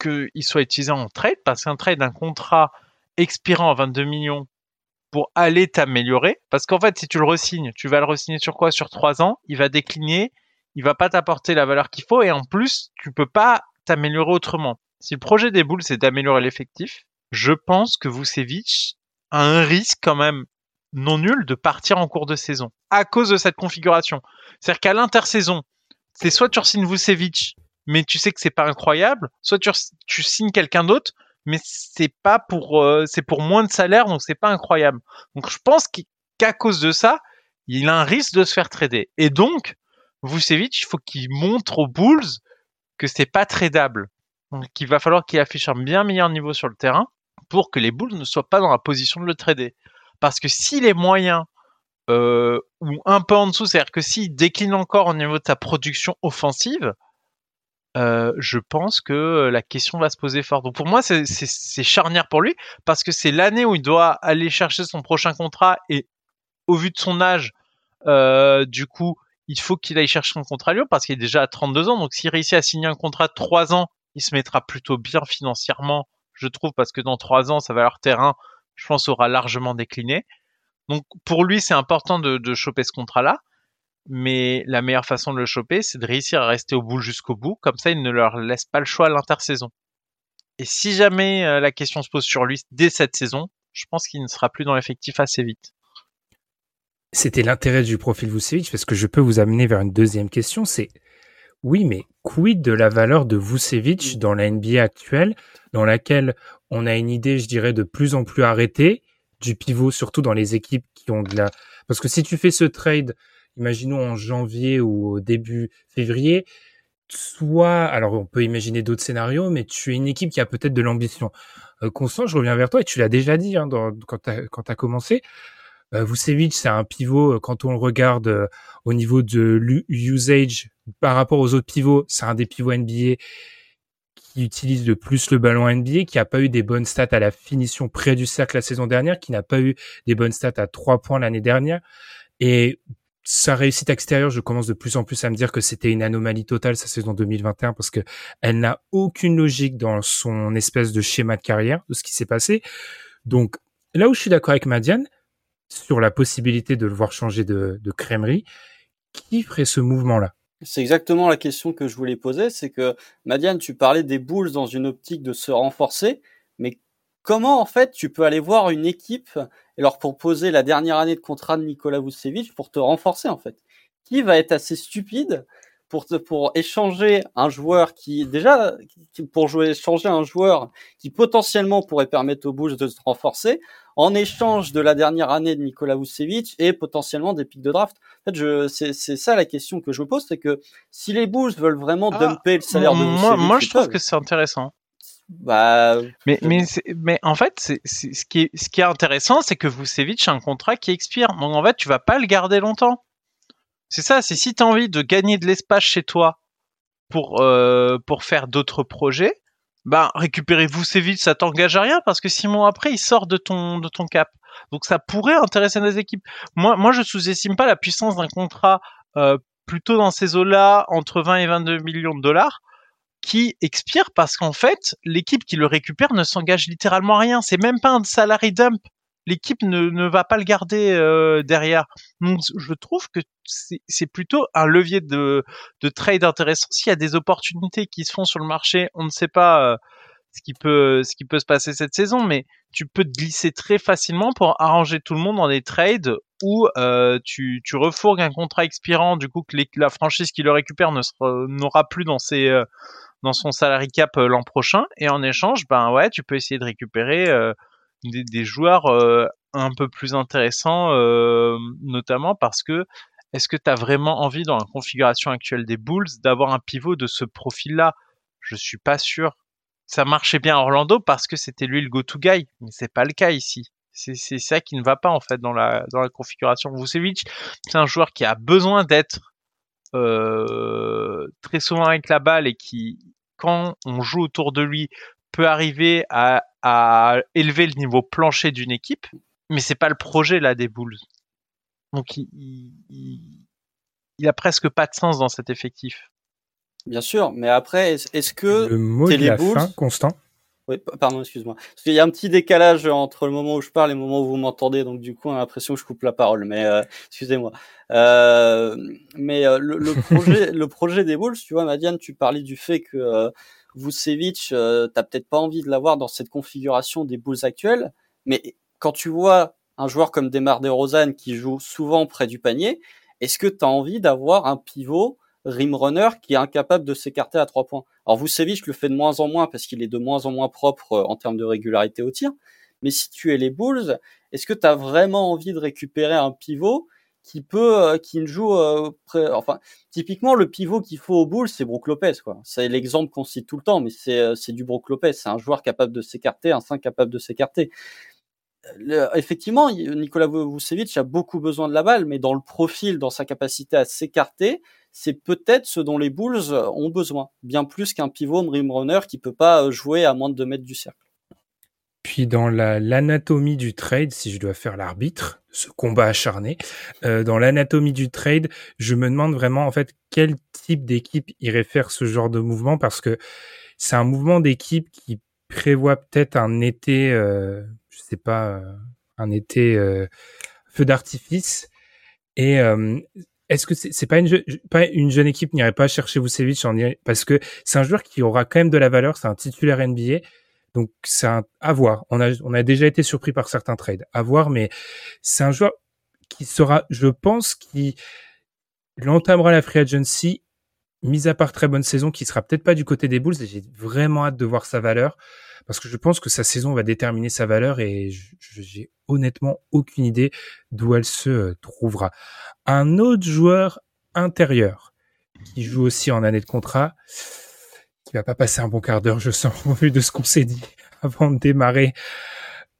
qu'il soit utilisé en trade, parce qu'un trade d'un contrat expirant à 22 millions pour aller t'améliorer, parce qu'en fait, si tu le resignes, tu vas le resigner sur quoi? Sur 3 ans, il va décliner, il va pas t'apporter la valeur qu'il faut, et en plus, tu peux pas t'améliorer autrement. Si le projet des boules, c'est d'améliorer l'effectif, je pense que Vucevic a un risque quand même non nul de partir en cours de saison à cause de cette configuration. C'est-à-dire qu'à l'intersaison, c'est soit tu signes Vucevic, mais tu sais que c'est pas incroyable, soit tu signes quelqu'un d'autre, mais c'est pas pour euh, c'est pour moins de salaire, donc c'est pas incroyable. Donc je pense qu'à cause de ça, il a un risque de se faire trader. Et donc Vucevic, il faut qu'il montre aux Bulls que c'est pas tradable. Donc il va falloir qu'il affiche un bien meilleur niveau sur le terrain pour que les Bulls ne soient pas dans la position de le trader. Parce que s'il est moyen euh, ou un peu en dessous, c'est-à-dire que s'il décline encore au niveau de sa production offensive, euh, je pense que la question va se poser fort. Donc pour moi, c'est charnière pour lui parce que c'est l'année où il doit aller chercher son prochain contrat et au vu de son âge, euh, du coup, il faut qu'il aille chercher un contrat à Lyon parce qu'il est déjà à 32 ans. Donc s'il réussit à signer un contrat de 3 ans, il se mettra plutôt bien financièrement, je trouve, parce que dans 3 ans, ça va leur terrain je pense, aura largement décliné. Donc pour lui, c'est important de choper ce contrat-là. Mais la meilleure façon de le choper, c'est de réussir à rester au bout jusqu'au bout. Comme ça, il ne leur laisse pas le choix à l'intersaison. Et si jamais euh, la question se pose sur lui dès cette saison, je pense qu'il ne sera plus dans l'effectif assez vite. C'était l'intérêt du profil Vucevic, parce que je peux vous amener vers une deuxième question, c'est oui, mais quid de la valeur de Vucevic dans la NBA actuelle, dans laquelle on a une idée, je dirais, de plus en plus arrêtée du pivot, surtout dans les équipes qui ont de la... Parce que si tu fais ce trade, imaginons en janvier ou au début février, soit, alors on peut imaginer d'autres scénarios, mais tu es une équipe qui a peut-être de l'ambition. Euh, Constant, je reviens vers toi et tu l'as déjà dit hein, quand tu as, commencé. Euh, Vucevic, c'est un pivot, euh, quand on le regarde euh, au niveau de l'usage par rapport aux autres pivots, c'est un des pivots NBA qui utilise le plus le ballon NBA, qui a pas eu des bonnes stats à la finition près du cercle la saison dernière, qui n'a pas eu des bonnes stats à trois points l'année dernière. Et sa réussite extérieure, je commence de plus en plus à me dire que c'était une anomalie totale sa saison 2021 parce que elle n'a aucune logique dans son espèce de schéma de carrière de ce qui s'est passé. Donc là où je suis d'accord avec Madiane sur la possibilité de le voir changer de, de crèmerie, qui ferait ce mouvement-là? C'est exactement la question que je voulais poser, c'est que Madiane, tu parlais des Bulls dans une optique de se renforcer, mais comment en fait tu peux aller voir une équipe et leur proposer la dernière année de contrat de Nikola Vucevic pour te renforcer en fait. Qui va être assez stupide pour te, pour échanger un joueur qui déjà pour jouer échanger un joueur qui potentiellement pourrait permettre aux Bulls de se renforcer en échange de la dernière année de Nikola Vucevic et potentiellement des pics de draft. En fait, je c'est c'est ça la question que je me pose, c'est que si les Bulls veulent vraiment ah, dumper le salaire de Vucevic, moi, moi je trouve que c'est intéressant. Bah, mais mais mais en fait, c'est ce qui est ce qui est intéressant, c'est que Vucevic a un contrat qui expire. Donc en fait, tu vas pas le garder longtemps. C'est ça. C'est si tu as envie de gagner de l'espace chez toi pour euh, pour faire d'autres projets, bah récupérer Vucevic, ça t'engage à rien parce que six mois après, il sort de ton de ton cap. Donc ça pourrait intéresser des équipes. Moi moi je sous-estime pas la puissance d'un contrat euh, plutôt dans ces eaux-là entre 20 et 22 millions de dollars qui expire parce qu'en fait, l'équipe qui le récupère ne s'engage littéralement à rien. C'est même pas un salary dump. L'équipe ne, ne va pas le garder euh, derrière. Donc, je trouve que c'est plutôt un levier de, de trade intéressant. S'il y a des opportunités qui se font sur le marché, on ne sait pas euh, ce qui peut ce qui peut se passer cette saison, mais tu peux te glisser très facilement pour arranger tout le monde dans des trades où euh, tu, tu refourgues un contrat expirant, du coup que la franchise qui le récupère n'aura plus dans ses euh, dans son salary cap euh, l'an prochain. Et en échange, ben ouais, tu peux essayer de récupérer euh, des, joueurs euh, un peu plus intéressants, notamment parce que est-ce que tu as vraiment envie dans la configuration actuelle des Bulls d'avoir un pivot de ce profil-là? Je suis pas sûr. Ça marchait bien à Orlando parce que c'était lui le go-to guy, mais c'est pas le cas ici. C'est ça qui ne va pas en fait dans la dans la configuration. Vucevic, c'est un joueur qui a besoin d'être très souvent avec la balle et qui, quand on joue autour de lui, peut arriver à, à élever le niveau plancher d'une équipe, mais c'est pas le projet là des Bulls. Donc il, il, il, a presque pas de sens dans cet effectif. Bien sûr, mais après, est-ce que le mot de la fin, Constant oui, pardon, excuse-moi. Parce qu'il y a un petit décalage entre le moment où je parle et le moment où vous m'entendez, donc du coup, on a l'impression que je coupe la parole. Mais euh, excusez-moi. Euh, mais euh, le, le, projet, le projet des Bulls, tu vois, Madiane, tu parlais du fait que euh, Vucevic, euh, t'as peut-être pas envie de l'avoir dans cette configuration des Bulls actuelles, mais quand tu vois un joueur comme Demar DeRozan qui joue souvent près du panier, est-ce que tu as envie d'avoir un pivot rim runner qui est incapable de s'écarter à trois points. Alors Vucevic le fait de moins en moins parce qu'il est de moins en moins propre euh, en termes de régularité au tir. Mais si tu es les Bulls, est-ce que tu as vraiment envie de récupérer un pivot qui peut, euh, qui ne joue, euh, enfin, typiquement le pivot qu'il faut aux Bulls, c'est Brook Lopez, quoi. C'est l'exemple qu'on cite tout le temps, mais c'est c'est du Brook Lopez. C'est un joueur capable de s'écarter, un 5 capable de s'écarter. effectivement, Nicolas Vucevic a beaucoup besoin de la balle, mais dans le profil, dans sa capacité à s'écarter, c'est peut-être ce dont les Bulls ont besoin, bien plus qu'un pivot rim runner qui peut pas jouer à moins de 2 mètres du cercle. Puis dans l'anatomie du trade, si je dois faire l'arbitre, ce combat acharné, euh, dans l'anatomie du trade, je me demande vraiment en fait quel type d'équipe irait faire ce genre de mouvement parce que c'est un mouvement d'équipe qui prévoit peut-être un été, euh, je sais pas, euh, un été euh, feu d'artifice et euh, est-ce que c'est pas une pas une jeune équipe n'irait pas chercher Vucevic en parce que c'est un joueur qui aura quand même de la valeur, c'est un titulaire NBA. Donc c'est à voir. On a on a déjà été surpris par certains trades, à voir mais c'est un joueur qui sera je pense qui l'entamera la free agency mis à part très bonne saison qui sera peut-être pas du côté des Bulls et j'ai vraiment hâte de voir sa valeur parce que je pense que sa saison va déterminer sa valeur et j'ai honnêtement aucune idée d'où elle se euh, trouvera. Un autre joueur intérieur qui joue aussi en année de contrat, qui va pas passer un bon quart d'heure, je sens, au vu de ce qu'on s'est dit avant de démarrer.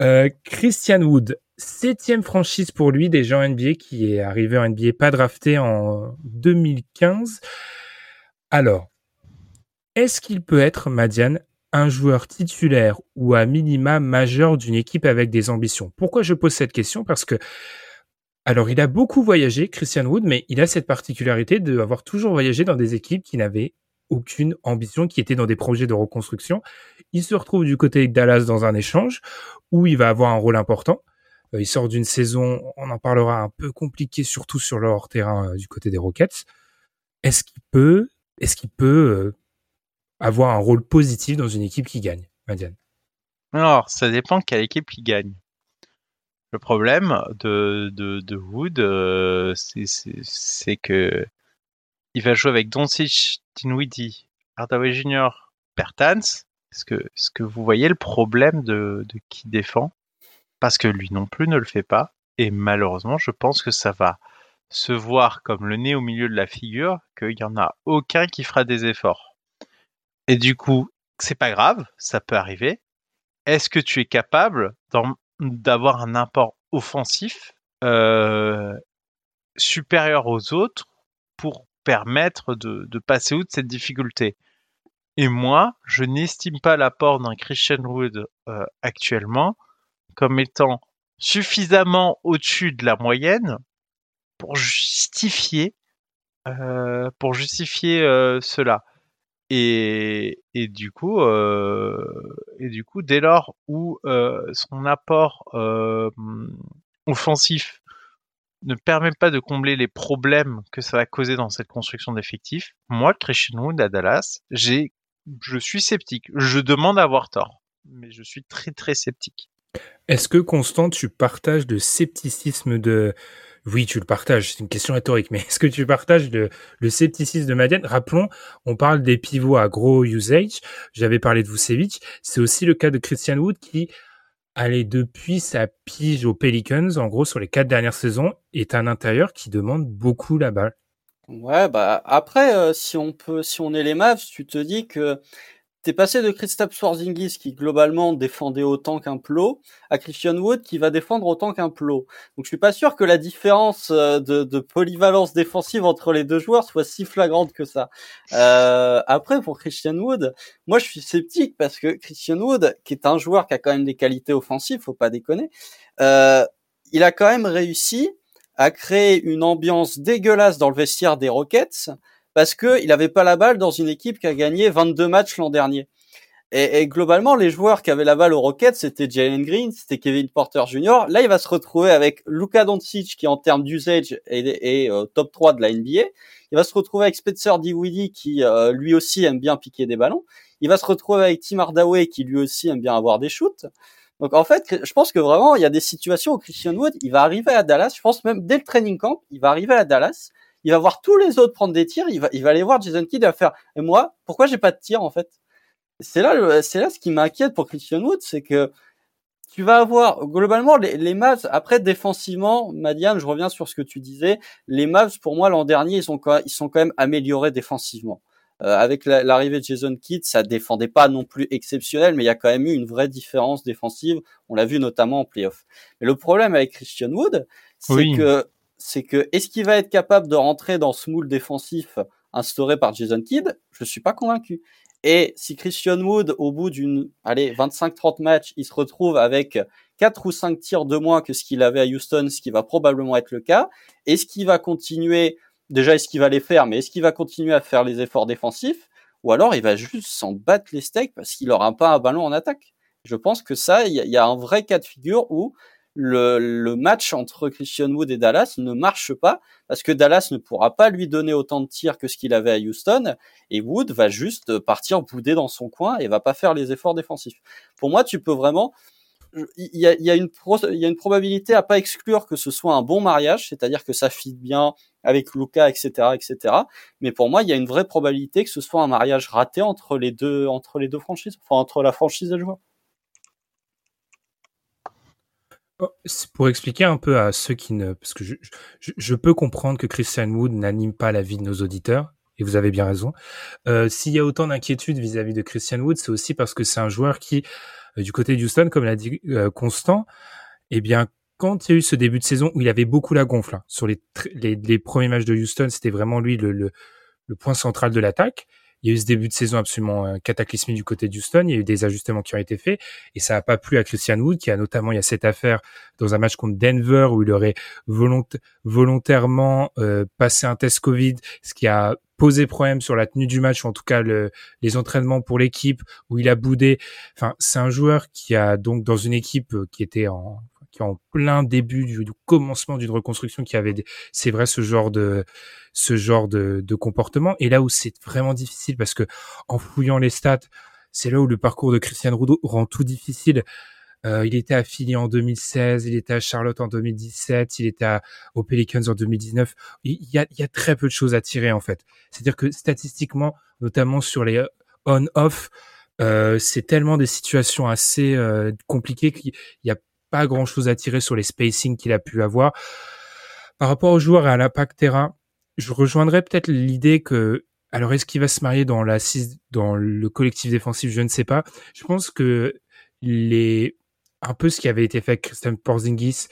Euh, Christian Wood, septième franchise pour lui déjà en NBA, qui est arrivé en NBA pas drafté en 2015. Alors, est-ce qu'il peut être, Madiane, un joueur titulaire ou à minima majeur d'une équipe avec des ambitions? Pourquoi je pose cette question? Parce que Alors, il a beaucoup voyagé, Christian Wood, mais il a cette particularité d'avoir toujours voyagé dans des équipes qui n'avaient aucune ambition, qui étaient dans des projets de reconstruction. Il se retrouve du côté de Dallas dans un échange où il va avoir un rôle important. Euh, il sort d'une saison, on en parlera, un peu compliquée, surtout sur leur terrain euh, du côté des Rockets. Est-ce qu'il peut, est-ce qu'il peut euh, avoir un rôle positif dans une équipe qui gagne, Madiane? Alors, ça dépend quelle équipe qui gagne. Le problème de, Wood, euh, c'est que il va jouer avec Doncic, Dinwiddie, Hardaway Jr., Bertans. Est-ce que, vous voyez le problème de qui défend? Parce que lui non plus ne le fait pas. Et malheureusement, je pense que ça va se voir comme le nez au milieu de la figure, qu'il n'y en a aucun qui fera des efforts. Et du coup, c'est pas grave, ça peut arriver. Est-ce que tu es capable d'avoir un apport offensif euh, supérieur aux autres pour permettre de, passer outre cette difficulté? Et moi, je n'estime pas l'apport d'un Christian Wood euh, actuellement comme étant suffisamment au-dessus de la moyenne pour justifier euh, pour justifier euh, cela. Et, et du coup, euh, et du coup, dès lors où son apport offensif ne permet pas de combler les problèmes que ça va causer dans cette construction d'effectifs, moi, Christian Wood à Dallas, j'ai, je suis sceptique. Je demande à avoir tort, mais je suis très très sceptique. Est-ce que Constant, tu partages le scepticisme de oui, tu le partages. C'est une question rhétorique, mais est-ce que tu partages le, scepticisme de Madiane? Rappelons, on parle des pivots à gros usage. J'avais parlé de Vucevic. C'est aussi le cas de Christian Wood qui, allez, depuis sa pige aux Pelicans, en gros, sur les quatre dernières saisons, est un intérieur qui demande beaucoup la balle. Ouais, bah après, euh, si on peut, si on est les Mavs, tu te dis que t'es passé de Kristaps Porzingis qui globalement défendait autant qu'un plot à Christian Wood qui va défendre autant qu'un plot. Donc je suis pas sûr que la différence euh, de, de, polyvalence défensive entre les deux joueurs soit si flagrante que ça. Euh, après pour Christian Wood, moi je suis sceptique parce que Christian Wood, qui est un joueur qui a quand même des qualités offensives, faut pas déconner, euh, il a quand même réussi à créer une ambiance dégueulasse dans le vestiaire des Rockets parce que il avait pas la balle dans une équipe qui a gagné 22 matchs l'an dernier. Et, et, globalement, les joueurs qui avaient la balle aux Rockets, c'était Jalen Green, c'était Kevin Porter Jr. Là, il va se retrouver avec Luka Doncic, qui en termes d'usage est, est euh, top 3 de la NBA. Il va se retrouver avec Spencer Dinwiddie, qui euh, lui aussi aime bien piquer des ballons. Il va se retrouver avec Tim Hardaway, qui lui aussi aime bien avoir des shoots. Donc en fait, je pense que vraiment, il y a des situations où Christian Wood, il va arriver à Dallas. Je pense même dès le training camp, il va arriver à Dallas il va voir tous les autres prendre des tirs, il va, il va aller voir Jason Kidd et va faire, et moi, pourquoi j'ai pas de tir, en fait? C'est là, c'est là ce qui m'inquiète pour Christian Wood, c'est que tu vas avoir, globalement, les, les Mavs, après, défensivement, Madiane, je reviens sur ce que tu disais, les Mavs, pour moi, l'an dernier, ils sont quand, ils sont quand même améliorés défensivement. Euh, avec l'arrivée de Jason Kidd, ça défendait pas non plus exceptionnel, mais il y a quand même eu une vraie différence défensive. On l'a vu notamment en playoff. Mais le problème avec Christian Wood, c'est oui. que c'est que est-ce qu'il va être capable de rentrer dans ce moule défensif instauré par Jason Kidd? Je suis pas convaincu. Et si Christian Wood, au bout d'une, allez, 25-30 matchs, il se retrouve avec 4 ou 5 tirs de moins que ce qu'il avait à Houston, ce qui va probablement être le cas, est-ce qu'il va continuer, déjà est-ce qu'il va les faire, mais est-ce qu'il va continuer à faire les efforts défensifs, ou alors il va juste s'en battre les steaks parce qu'il aura pas un ballon en attaque? Je pense que ça, il y, y, a un vrai cas de figure où le, le, match entre Christian Wood et Dallas ne marche pas parce que Dallas ne pourra pas lui donner autant de tirs que ce qu'il avait à Houston et Wood va juste partir bouder dans son coin et va pas faire les efforts défensifs. Pour moi, tu peux vraiment il y a, y a une y a une probabilité à pas exclure que ce soit un bon mariage, c'est-à-dire que ça fit bien avec Luca, etc., etc. Mais pour moi, il y a une vraie probabilité que ce soit un mariage raté entre les deux, entre les deux franchises, enfin entre la franchise et le joueur. Oh, pour expliquer un peu à ceux qui ne, parce que je, je, je peux comprendre que Christian Wood n'anime pas la vie de nos auditeurs, et vous avez bien raison. Euh, S'il y a autant d'inquiétude vis-à-vis de Christian Wood, c'est aussi parce que c'est un joueur qui, euh, du côté de Houston, comme l'a dit euh, Constant, eh bien, quand il y a eu ce début de saison où il avait beaucoup la gonfle hein, sur les, les, les, premiers matchs de Houston, c'était vraiment lui le, le, le point central de l'attaque. Il y a eu ce début de saison absolument euh, cataclysmique du côté d'Houston. Il y a eu des ajustements qui ont été faits et ça n'a pas plu à Christian Wood, qui a notamment, il y a cette affaire dans un match contre Denver où il aurait volontairement euh, passé un test Covid, ce qui a posé problème sur la tenue du match ou en tout cas le, les entraînements pour l'équipe où il a boudé. Enfin, c'est un joueur qui a donc dans une équipe euh, qui était en en plein début du, commencement d'une reconstruction qui avait c'est vrai ce genre de ce genre de, comportement et là où c'est vraiment difficile parce que en fouillant les stats c'est là où le parcours de Christian Rudo rend tout difficile euh, il était affilié en 2016, il était à Charlotte en 2017, il était aux Pelicans en 2019. Il y, a, il y a très peu de choses à tirer en fait. C'est-à-dire que statistiquement, notamment sur les on-off, euh, c'est tellement des situations assez euh, compliquées qu'il y a pas grand chose à tirer sur les spacing qu'il a pu avoir. Par rapport aux joueurs et à l'impact terrain, je rejoindrais peut-être l'idée que alors est-ce qu'il va se marier dans la dans le collectif défensif, je ne sais pas. Je pense que les un peu ce qui avait été fait avec Christian Porzingis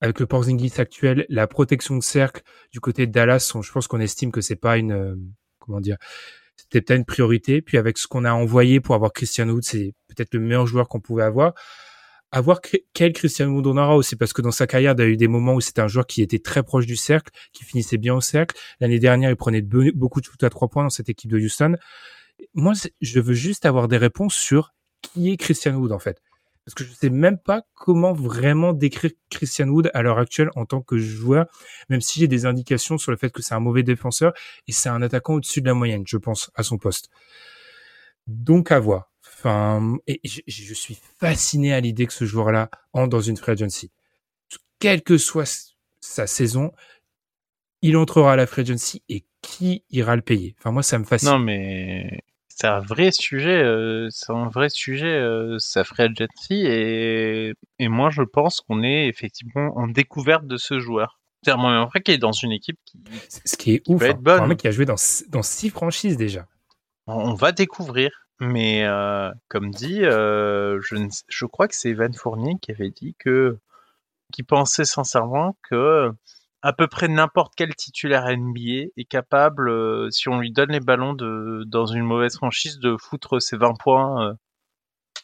avec le Porzingis actuel, la protection de cercle du côté de Dallas, je pense qu'on estime que c'est pas une euh, comment dire, c'était peut-être une priorité. Puis avec ce qu'on a envoyé pour avoir Christian Wood, c'est peut-être le meilleur joueur qu'on pouvait avoir. Avoir quel Christian Wood on aura aussi parce que dans sa carrière, il y a eu des moments où c'était un joueur qui était très proche du cercle, qui finissait bien au cercle. L'année dernière, il prenait beaucoup de shoots à trois points dans cette équipe de Houston. Moi, je veux juste avoir des réponses sur qui est Christian Wood en fait parce que je sais même pas comment vraiment décrire Christian Wood à l'heure actuelle en tant que joueur, même si j'ai des indications sur le fait que c'est un mauvais défenseur et c'est un attaquant au-dessus de la moyenne, je pense, à son poste. Donc à voir. Enfin, et je, suis fasciné à l'idée que ce joueur-là entre dans une free agency. Quelle que soit sa saison, il entrera à la free agency et qui ira le payer? Enfin, moi, ça me fascine. Non, mais c'est un vrai sujet, euh, c'est un vrai sujet, euh, ça free agency et, et moi je pense qu'on est effectivement en découverte de ce joueur. C'est un vrai qui est dans une équipe qui, ce qui est ouf, être hein. un mec qui a joué dans, dans six franchises déjà. On va découvrir, mais euh, comme dit, euh, je, je crois que c'est Evan Fournier qui avait dit que, qui pensait sincèrement que à peu près n'importe quel titulaire NBA est capable, euh, si on lui donne les ballons de, dans une mauvaise franchise, de foutre ses 20 points euh,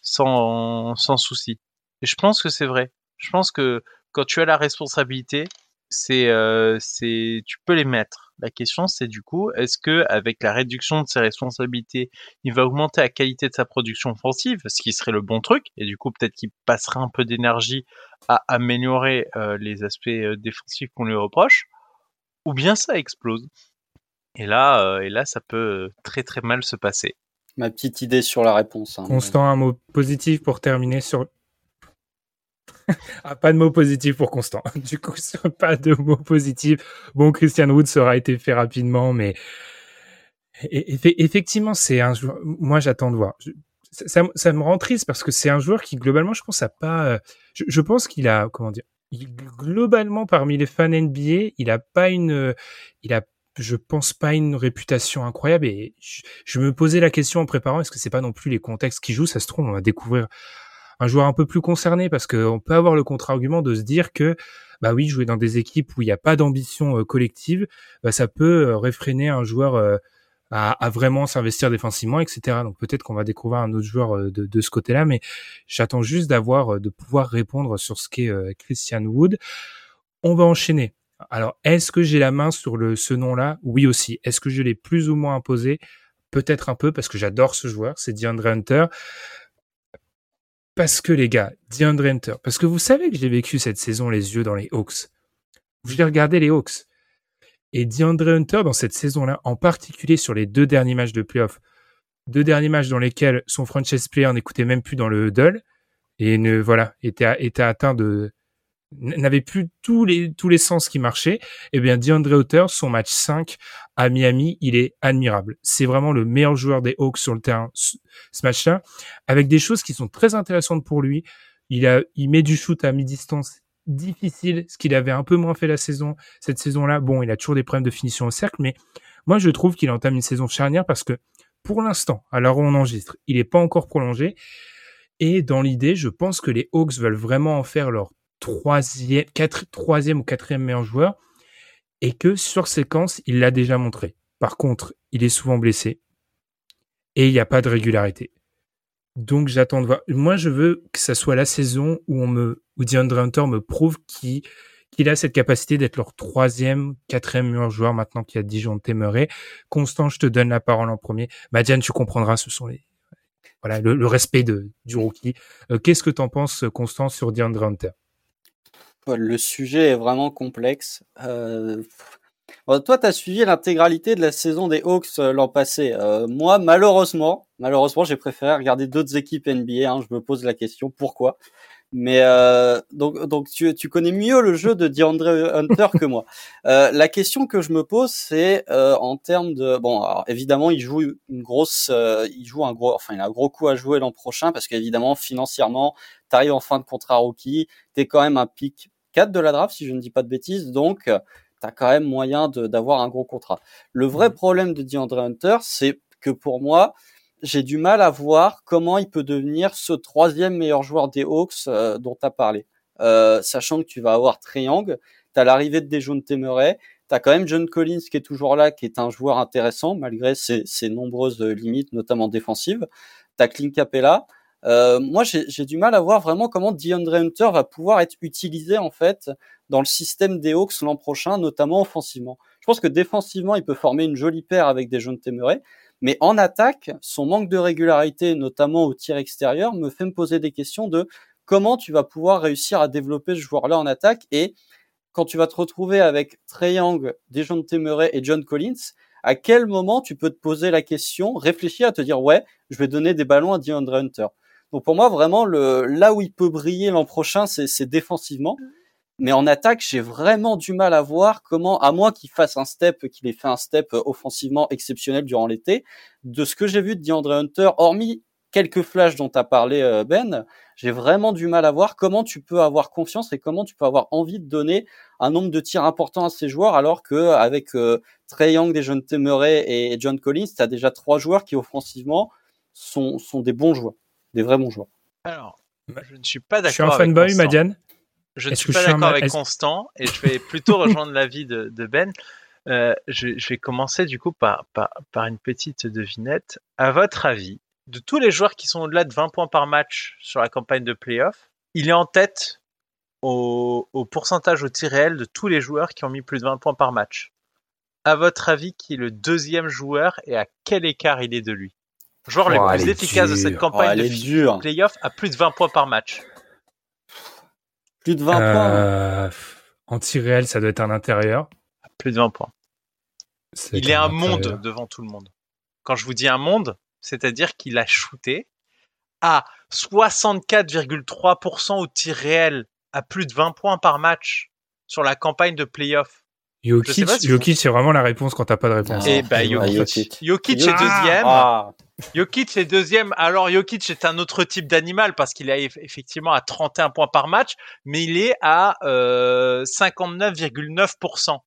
sans, sans souci. Et je pense que c'est vrai. Je pense que quand tu as la responsabilité, c'est, euh, c'est, tu peux les mettre. La question, c'est du coup, est-ce que avec la réduction de ses responsabilités, il va augmenter la qualité de sa production offensive, ce qui serait le bon truc, et du coup, peut-être qu'il passerait un peu d'énergie à améliorer euh, les aspects euh, défensifs qu'on lui reproche, ou bien ça explose? Et là, euh, et là, ça peut très très mal se passer. Ma petite idée sur la réponse. Hein, Constant, un mot positif pour terminer sur ah, pas de mots positifs pour Constant. Du coup, pas de mots positifs. Bon, Christian Wood sera été fait rapidement, mais effectivement, c'est un joueur. Moi, j'attends de voir. Ça, ça, me rend triste parce que c'est un joueur qui globalement, je pense, a pas. Euh, je, pense qu'il a comment dire. Globalement, parmi les fans NBA, il a pas une. Il a je pense pas une réputation incroyable et je, je me posais la question en préparant est-ce que c'est pas non plus les contextes qui jouent? Ça se trouve on va découvrir un joueur un peu plus concerné parce qu'on peut avoir le contre-argument de se dire que bah oui, jouer dans des équipes où il n'y a pas d'ambition euh, collective, bah, ça peut euh, réfréner un joueur euh, à, vraiment s'investir défensivement, etc. Donc peut-être qu'on va découvrir un autre joueur de, de ce côté-là, mais j'attends juste d'avoir, de pouvoir répondre sur ce qu'est Christian Wood. On va enchaîner. Alors, est-ce que j'ai la main sur le ce nom-là? Oui aussi. Est-ce que je l'ai plus ou moins imposé? Peut-être un peu parce que j'adore ce joueur, c'est DeAndre Hunter. Parce que les gars, DeAndre Hunter, parce que vous savez que j'ai vécu cette saison les yeux dans les Hawks. Je vais regarder les Hawks. Et DeAndre Hunter, dans cette saison-là, en particulier sur les deux derniers matchs de playoff, deux derniers matchs dans lesquels son franchise player n'écoutait même plus dans le huddle, et ne, voilà, était, était atteint de, n'avait plus tous les tous les sens qui marchaient, eh bien DeAndre Hunter, son match 5 à Miami, il est admirable. C'est vraiment le meilleur joueur des Hawks sur le terrain ce match-là, avec des choses qui sont très intéressantes pour lui. Il a il met du shoot à mi-distance difficile, ce qu'il avait un peu moins fait la saison cette saison-là. Bon, il a toujours des problèmes de finition au cercle, mais moi je trouve qu'il entame une saison charnière parce que pour l'instant, à où on enregistre, il n'est pas encore prolongé. Et dans l'idée, je pense que les Hawks veulent vraiment en faire leur troisième, quatre, ou quatrième meilleur joueur et que sur séquence, il l'a déjà montré. Par contre, il est souvent blessé. et il n'y a pas de régularité. Donc j'attends de voir. Moi, je veux que ça soit la saison où on me, où Hunter me prouve qu'il a cette capacité d'être leur troisième, quatrième meilleur joueur maintenant qu'il y a Dijon Temeray. Constant, je te donne la parole en premier. Madiane, tu comprendras, ce sont les voilà le, respect du rookie. Euh, qu'est-ce que tu en penses, Constant, sur DeAndre Hunter? Le sujet est vraiment complexe. Euh, toi, tu as suivi l'intégralité de la saison des Hawks euh, l'an passé. Euh, moi, malheureusement, malheureusement, j'ai préféré regarder d'autres équipes NBA. Hein, je me pose la question pourquoi? Mais euh, donc, donc tu, tu, connais mieux le jeu de DeAndre Hunter que moi. Euh, la question que je me pose, c'est euh, en termes de bon, alors, évidemment, il joue une grosse, il joue un gros, enfin, il a un gros coup à jouer l'an prochain parce qu'évidemment, financièrement, tu arrives en fin de contrat rookie, t'es quand même un pic 4 de la draft si je ne dis pas de bêtises, donc tu as quand même moyen d'avoir un gros contrat. Le vrai problème de DeAndre Hunter, c'est que pour moi, j'ai du mal à voir comment il peut devenir ce troisième meilleur joueur des Hawks euh, dont tu as parlé. Euh, sachant que tu vas avoir Triangle, tu as l'arrivée de Dejounte Temeray, tu as quand même John Collins qui est toujours là, qui est un joueur intéressant malgré ses, ses nombreuses limites, notamment défensives. Tu as Clint Capella. Euh, moi, j'ai du mal à voir vraiment comment DeAndre Hunter va pouvoir être utilisé en fait dans le système des Hawks l'an prochain, notamment offensivement. Je pense que défensivement, il peut former une jolie paire avec des jeunes mais en attaque, son manque de régularité, notamment au tir extérieur, me fait me poser des questions de comment tu vas pouvoir réussir à développer ce joueur-là en attaque et quand tu vas te retrouver avec Trey Young, Dejounte Temeray et John Collins, à quel moment tu peux te poser la question, réfléchir à te dire ouais, je vais donner des ballons à DeAndre Hunter. Donc pour moi vraiment le là où il peut briller l'an prochain, c'est défensivement. Mais en attaque, j'ai vraiment du mal à voir comment, à moins qu'il fasse un step, qu'il ait fait un step offensivement exceptionnel durant l'été, de ce que j'ai vu de DeAndre Hunter, hormis quelques flashs dont tu parlé euh, Ben, j'ai vraiment du mal à voir comment tu peux avoir confiance et comment tu peux avoir envie de donner un nombre de tirs importants à ces joueurs alors que avec euh, Trey Young, des jeunes Temeray et John Collins, tu as déjà trois joueurs qui offensivement sont, sont des bons joueurs, des vrais bons joueurs. Alors, je ne suis pas d'accord. Je suis un fanboy, Madiane. Je ne suis pas d'accord avec Constant et je vais plutôt rejoindre l'avis de, de Ben. Euh, je, je, vais commencer du coup par, par, par, une petite devinette. À votre avis, de tous les joueurs qui sont au-delà de 20 points par match sur la campagne de playoff, il est en tête au, au, pourcentage au tir réel de tous les joueurs qui ont mis plus de 20 points par match? À votre avis, qui est le deuxième joueur et à quel écart il est de lui? Joueur le plus efficace de cette campagne oh, de playoff à plus de 20 points par match. Plus de 20 euh, points. En tir réel, ça doit être un intérieur. Plus de 20 points. Il est un, monde devant tout le monde. Quand je vous dis un monde, c'est-à-dire qu'il a shooté à 64,3% au tir réel à plus de 20 points par match sur la campagne de playoff. Jokic, c'est vraiment la réponse quand t'as pas de réponse. Et eh bah, Jokic. Jokic est deuxième. Ah. Jokic est deuxième. Alors Jokic est un autre type d'animal parce qu'il est effectivement à 31 points par match, mais il est à euh, 59,9%.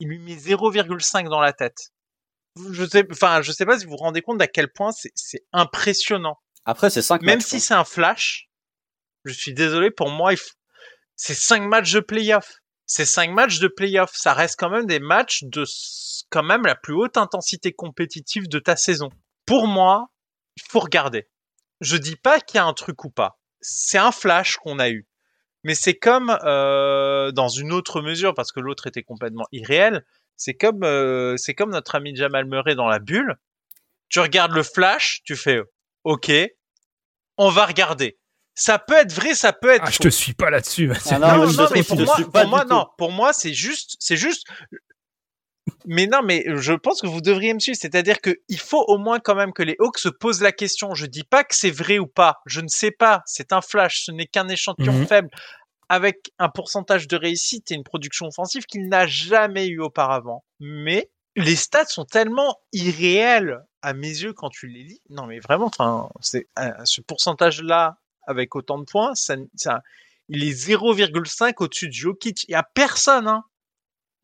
Il lui met 0,5 dans la tête. Je sais, enfin, je sais pas si vous vous rendez compte d'à quel point c'est impressionnant. Après, c'est 5 Même si c'est un flash, je suis désolé, pour moi, c'est 5 matchs de playoff. C'est 5 matchs de playoff. Ça reste quand même des matchs de quand même la plus haute intensité compétitive de ta saison pour moi, il faut regarder. Je dis pas qu'il y a un truc ou pas. C'est un flash qu'on a eu. Mais c'est comme euh, dans une autre mesure, parce que l'autre était complètement irréel. C'est comme euh, c'est comme notre ami Jamal Murray dans la bulle. Tu regardes le flash, tu fais OK, on va regarder. Ça peut être vrai, ça peut être. Ah, je te suis pas là-dessus. Ah non, non, mais pour moi, pour moi non. Pour moi, c'est juste, c'est juste mais non, mais je pense que vous devriez me suivre. C'est-à-dire qu'il faut au moins quand même que les Hawks se posent la question. Je dis pas que c'est vrai ou pas. Je ne sais pas. C'est un flash. Ce n'est qu'un échantillon mhm. faible avec un pourcentage de réussite et une production offensive qu'il n'a jamais eu auparavant. Mais les stats sont tellement irréels à mes yeux quand tu les lis. Non, mais vraiment, enfin, c'est euh, ce pourcentage-là avec autant de points, ça, ça il est 0,5 au-dessus de Jokic. Il y a personne, hein,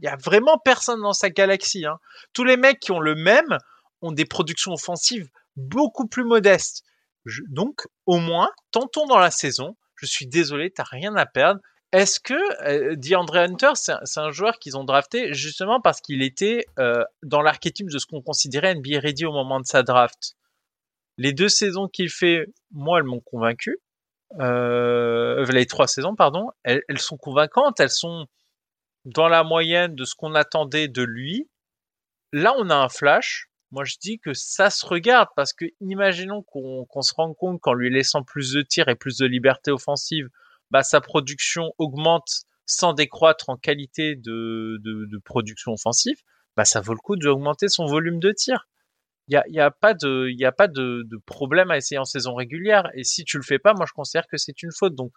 il y a vraiment personne dans sa galaxie. Hein. Tous les mecs qui ont le même ont des productions offensives beaucoup plus modestes. donc, au moins, tentons dans la saison. Je suis désolé, t'as rien à perdre. Est-ce que euh, DeAndre Hunter, c'est un, joueur qu'ils ont drafté justement parce qu'il était euh, dans l'archétype de ce qu'on considérait NBA ready au moment de sa draft? Les deux saisons qu'il fait, moi, elles m'ont convaincu. Euh, les trois saisons, pardon, elles, sont convaincantes, elles sont dans la moyenne de ce qu'on attendait de lui. Là, on a un flash. Moi, je dis que ça se regarde parce que imaginons qu'on qu se rende compte qu'en lui laissant plus de tirs et plus de liberté offensive, bah, sa production augmente sans décroître en qualité de, de, de production offensive. Bah, ça vaut le coup d'augmenter son volume de tir il y a, a, pas de, y a pas de, problème à essayer en saison régulière. Et si tu le fais pas, moi je considère que c'est une faute. Donc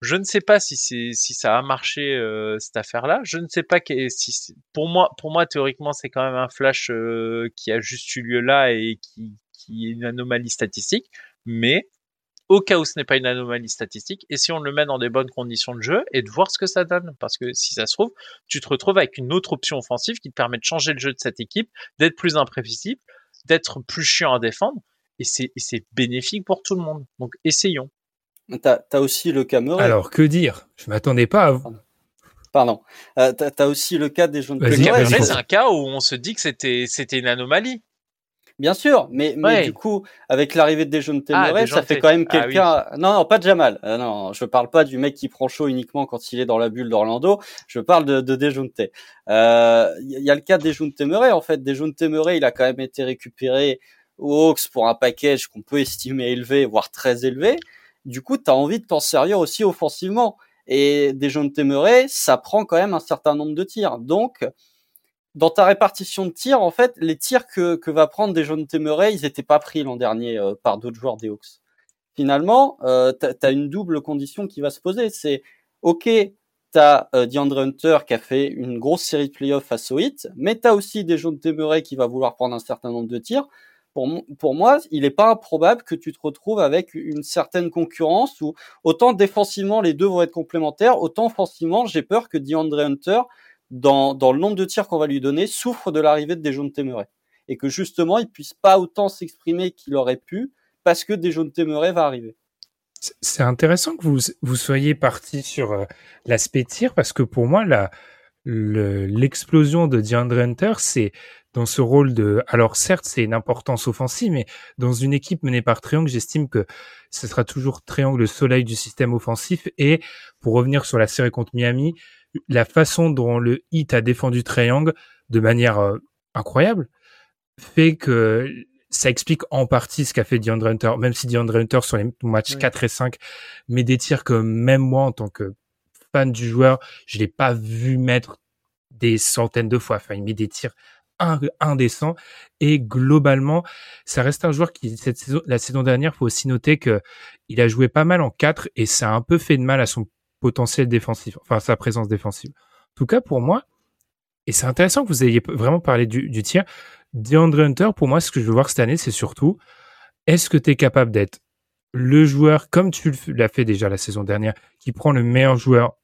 je ne sais pas si c'est, si ça a marché euh, cette affaire-là. Je ne sais pas que, si pour moi, pour moi théoriquement c'est quand même un flash euh, qui a juste eu lieu là et qui, qui est une anomalie statistique. Mais au cas où ce n'est pas une anomalie statistique, et si on le met dans des bonnes conditions de jeu et de voir ce que ça donne. Parce que si ça se trouve, tu te retrouves avec une autre option offensive qui te permet de changer le jeu de cette équipe, d'être plus imprévisible, d'être plus chiant à défendre et c'est bénéfique pour tout le monde. Donc essayons. T'as as aussi le cas Murray. Alors que dire? Je m'attendais pas à vous. Pardon. Euh, T'as as aussi le cas des jeunes. C'est un cas où on se dit que c'était c'était une anomalie. Bien sûr, mais, mais du coup, avec l'arrivée de Dejounte ah, Murray, ça fait quand même ah quelqu'un. Non, non, pas de Jamal. Euh, non, je parle pas du mec qui prend chaud uniquement quand il est dans la bulle d'Orlando. Je parle de, de Dejounte. Il euh, y a le cas de Dejounte Murray. En fait, Dejounte Murray, il a quand même été récupéré aux Hawks pour un package qu'on peut estimer élevé, voire très élevé. Du coup, tu as envie de t'en servir aussi offensivement. Et Dejounte Murray, ça prend quand même un certain nombre de tirs. Donc, dans ta répartition de tirs, en fait, les tirs que, que va prendre des jeunes Murray, ils n'étaient pas pris l'an dernier euh, par d'autres joueurs des Hawks. Finalement, euh, tu as une double condition qui va se poser. C'est, OK, tu as euh, Hunter qui a fait une grosse série de playoffs face au Heat, mais tu as aussi des jeunes Murray qui va vouloir prendre un certain nombre de tirs. Pour, pour moi, il n'est pas improbable que tu te retrouves avec une certaine concurrence où autant défensivement les deux vont être complémentaires, autant offensivement j'ai peur que DeAndre Hunter dans, dans le nombre de tirs qu'on va lui donner, souffre de l'arrivée de Dejounte Temeray. Et que justement, il puisse pas autant s'exprimer qu'il aurait pu parce que Dejounte Temeray va arriver. C'est intéressant que vous, vous soyez parti sur euh, l'aspect tir parce que pour moi, la, l'explosion de DeAndre Hunter, c'est dans ce rôle de. Alors certes, c'est une importance offensive, mais dans une équipe menée par Triangle, j'estime que ce sera toujours Triangle le soleil du système offensif. Et pour revenir sur la série contre Miami, la façon dont le hit a défendu Triangle de manière euh, incroyable fait que ça explique en partie ce qu'a fait DeAndre Hunter, même si DeAndre Hunter sur les matchs 4 et 5 met des tirs que même moi en tant que fan du joueur, je l'ai pas vu mettre des centaines de fois. Enfin, il met des tirs indécents et globalement, ça reste un joueur qui cette saison, la saison dernière, faut aussi noter que il a joué pas mal en 4 et ça a un peu fait de mal à son potentiel défensif, enfin sa présence défensive. En tout cas, pour moi, et c'est intéressant que vous ayez vraiment parlé du, du tir, DeAndre Hunter, pour moi, ce que je veux voir cette année, c'est surtout, est-ce que tu es capable d'être le joueur, comme tu l'as fait déjà la saison dernière, qui prend le meilleur joueur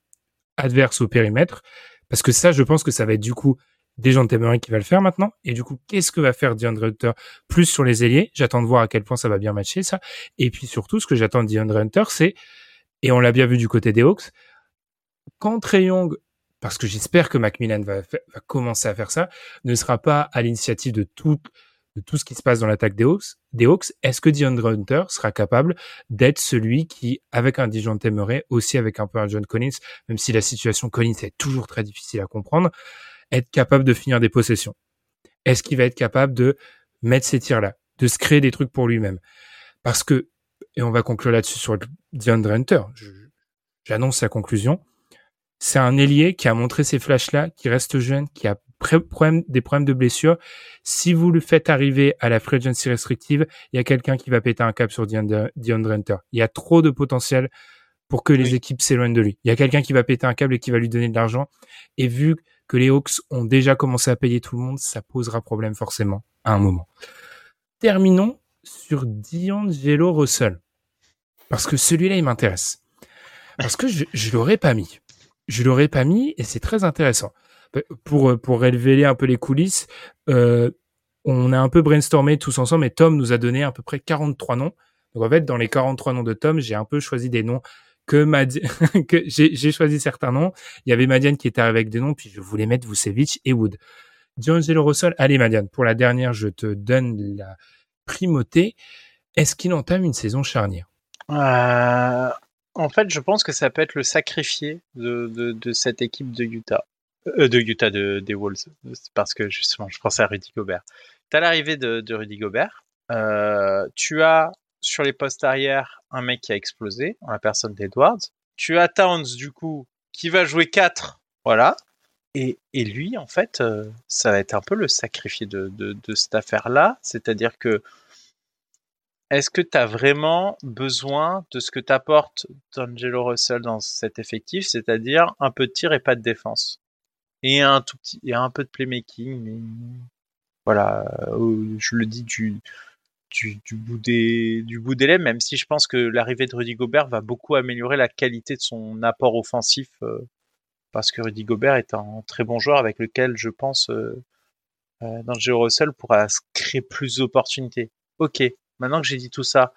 adverse au périmètre? Parce que ça, je pense que ça va être du coup des gens de qui va le faire maintenant. Et du coup, qu'est-ce que va faire DeAndre Hunter plus sur les ailiers? J'attends de voir à quel point ça va bien matcher ça. Et puis surtout, ce que j'attends de DeAndre Hunter, c'est et on l'a bien vu du côté des Hawks. Quand Trey Young, parce que j'espère que Macmillan va, commencer à faire ça, ne sera pas à l'initiative de tout, de tout ce qui se passe dans l'attaque des Hawks, des Hawks, est-ce que DeAndre Hunter sera capable d'être celui qui, avec un Dijon Temeray, aussi avec un peu un John Collins, même si la situation Collins est toujours très difficile à comprendre, être capable de finir des possessions? Est-ce qu'il va être capable de mettre ces tirs-là, de se créer des trucs pour lui-même? Parce que et on va conclure là-dessus sur DeAndre Hunter. J'annonce sa conclusion. C'est un ailier qui a montré ces flashs-là, qui reste jeune, qui a des problèmes de blessure. Si vous le faites arriver à la free agency restrictive, il y a quelqu'un qui va péter un cap sur DeAndre, Hunter. Il y a trop de potentiel pour que les équipes s'éloignent de lui. Il y a quelqu'un qui va péter un câble et qui va lui donner de l'argent. Et vu que les Hawks ont déjà commencé à payer tout le monde, ça posera problème forcément à un moment. Terminons sur D'Angelo Russell. Parce que celui-là, il m'intéresse. Parce que je, je l'aurais pas mis. Je l'aurais pas mis et c'est très intéressant. Pour, pour révéler un peu les coulisses, euh, on a un peu brainstormé tous ensemble et Tom nous a donné à peu près 43 noms. Donc en fait, dans les 43 noms de Tom, j'ai un peu choisi des noms que, que j'ai choisi certains noms. Il y avait Madiane qui était avec des noms, puis je voulais mettre Vucevic et Wood. D'Angelo Russell, allez Madiane, pour la dernière, je te donne la, primauté. Est-ce qu'il entame une saison charnière? Euh, En fait, je pense que ça peut être le sacrifié de, cette équipe de Utah. Euh, de Utah, de, des Wolves. Parce que justement, je pensais à Rudy Gobert. Tu as l'arrivée de, Rudy Gobert. Euh, tu as sur les postes arrière un mec qui a explosé, la personne d'Edwards. Tu as Towns, du coup, qui va jouer 4. Voilà. Et, lui, en fait, euh, ça va être un peu le sacrifié de, cette affaire-là. C'est-à-dire que est-ce que tu as vraiment besoin de ce que t'apporte D'Angelo Russell dans cet effectif, c'est-à-dire un peu de tir et pas de défense? Et un tout petit et un peu de playmaking, voilà, euh, je le dis du du, bout des du bout des lèvres, même si je pense que l'arrivée de Rudy Gobert va beaucoup améliorer la qualité de son apport offensif, euh, parce que Rudy Gobert est un très bon joueur avec lequel je pense euh, euh D'Angelo Russell pourra créer plus d'opportunités. Ok, maintenant que j'ai dit tout ça,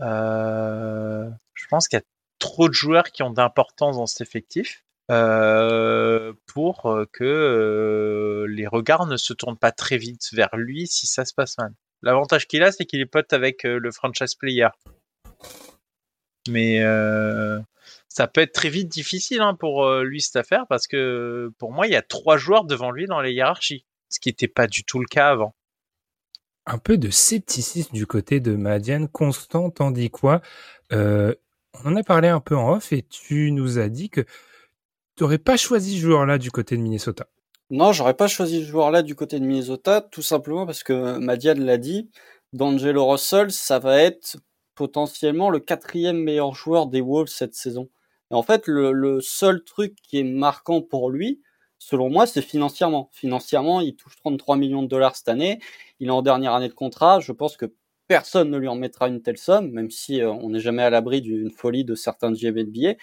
euh, je pense qu'il y a trop de joueurs qui ont d'importance dans cet effectif euh, pour euh, que les regards ne se tournent pas très vite vers lui si ça se passe mal. L'avantage qu'il a, c'est qu'il est pote avec le franchise player. Mais ça peut être très vite difficile hein, pour lui cette affaire parce que pour moi, il y a trois joueurs devant lui dans les hiérarchies, ce qui n'était pas du tout le cas avant un peu de scepticisme du côté de Madiane. Constant, tandis quoi euh, On en a parlé un peu en off et tu nous as dit que tu n'aurais pas choisi ce joueur-là du côté de Minnesota. Non, j'aurais pas choisi ce joueur-là du côté de Minnesota, tout simplement parce que Madiane l'a dit, D'Angelo Russell, ça va être potentiellement le quatrième meilleur joueur des Wolves cette saison. Et en fait, le, seul truc qui est marquant pour lui, selon moi, c'est financièrement. Financièrement, il touche 33 millions de dollars cette année. Il est en dernière année de contrat. Je pense que personne ne lui en mettra une telle somme, même si euh, on n'est jamais à l'abri d'une folie de certains GM NBA.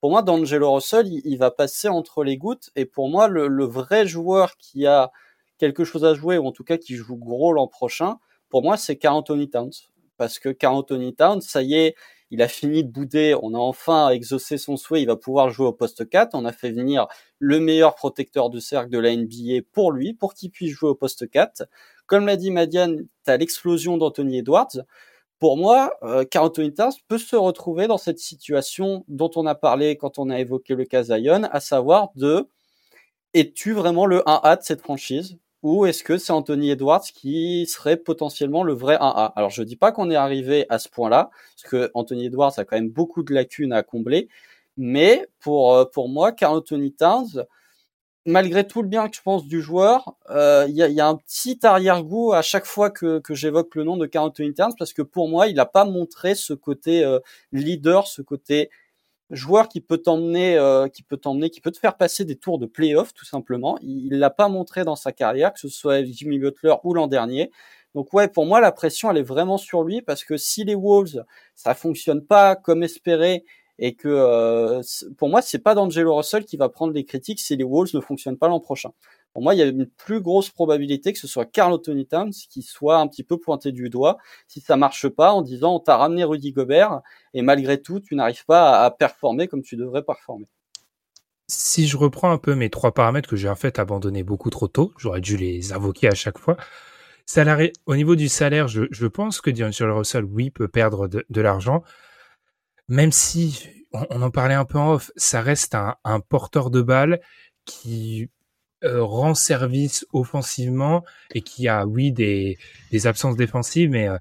Pour moi, D'Angelo Russell, il, va passer entre les gouttes. Et pour moi, le, vrai joueur qui a quelque chose à jouer, ou en tout cas qui joue gros l'an prochain, pour moi, c'est Carl Anthony Towns. Parce que Carl Anthony Towns, ça y est, il a fini de bouder, on a enfin exaucé son souhait, il va pouvoir jouer au poste 4. On a fait venir le meilleur protecteur de cercle de la NBA pour lui, pour qu'il puisse jouer au poste 4. Comme l'a dit Madiane, tu as l'explosion d'Anthony Edwards. Pour moi, euh, Carl Anthony Towns peut se retrouver dans cette situation dont on a parlé quand on a évoqué le cas Zion, à savoir de es-tu vraiment le 1A de cette franchise? Ou est-ce que c'est Anthony Edwards qui serait potentiellement le vrai 1A Alors je dis pas qu'on est arrivé à ce point-là, parce que Anthony Edwards a quand même beaucoup de lacunes à combler, mais pour euh, pour moi, Carl Anthony Towns, malgré tout le bien que je pense du joueur, euh, il y, a, y, a, un petit arrière-goût à chaque fois que, que j'évoque le nom de Carl Anthony Towns, parce que pour moi, il n'a pas montré ce côté euh, leader, ce côté joueur qui peut t'emmener, euh, qui peut t'emmener, qui peut te faire passer des tours de playoff tout simplement. Il l'a pas montré dans sa carrière, que ce soit Jimmy Butler ou l'an dernier. Donc ouais, pour moi la pression elle est vraiment sur lui parce que si les Wolves ça fonctionne pas comme espéré et que euh, pour moi c'est pas d'Angelo Russell qui va prendre des critiques si les Wolves ne fonctionnent pas l'an prochain. Pour moi, il y a une plus grosse probabilité que ce soit Carl Anthony Towns qui soit un petit peu pointé du doigt si ça marche pas en disant on t'a ramené Rudy Gobert et malgré tout tu n'arrives pas à performer comme tu devrais performer. Si je reprends un peu mes trois paramètres que j'ai en fait abandonné beaucoup trop tôt, j'aurais dû les invoquer à chaque fois. Au niveau du salaire, je, pense que D'Angelo Russell, oui, peut perdre de, l'argent, même si on, on, en parlait un peu en off, ça reste un, un porteur de balle qui euh, rend service offensivement et qui a, oui, des, des absences défensives, mais euh,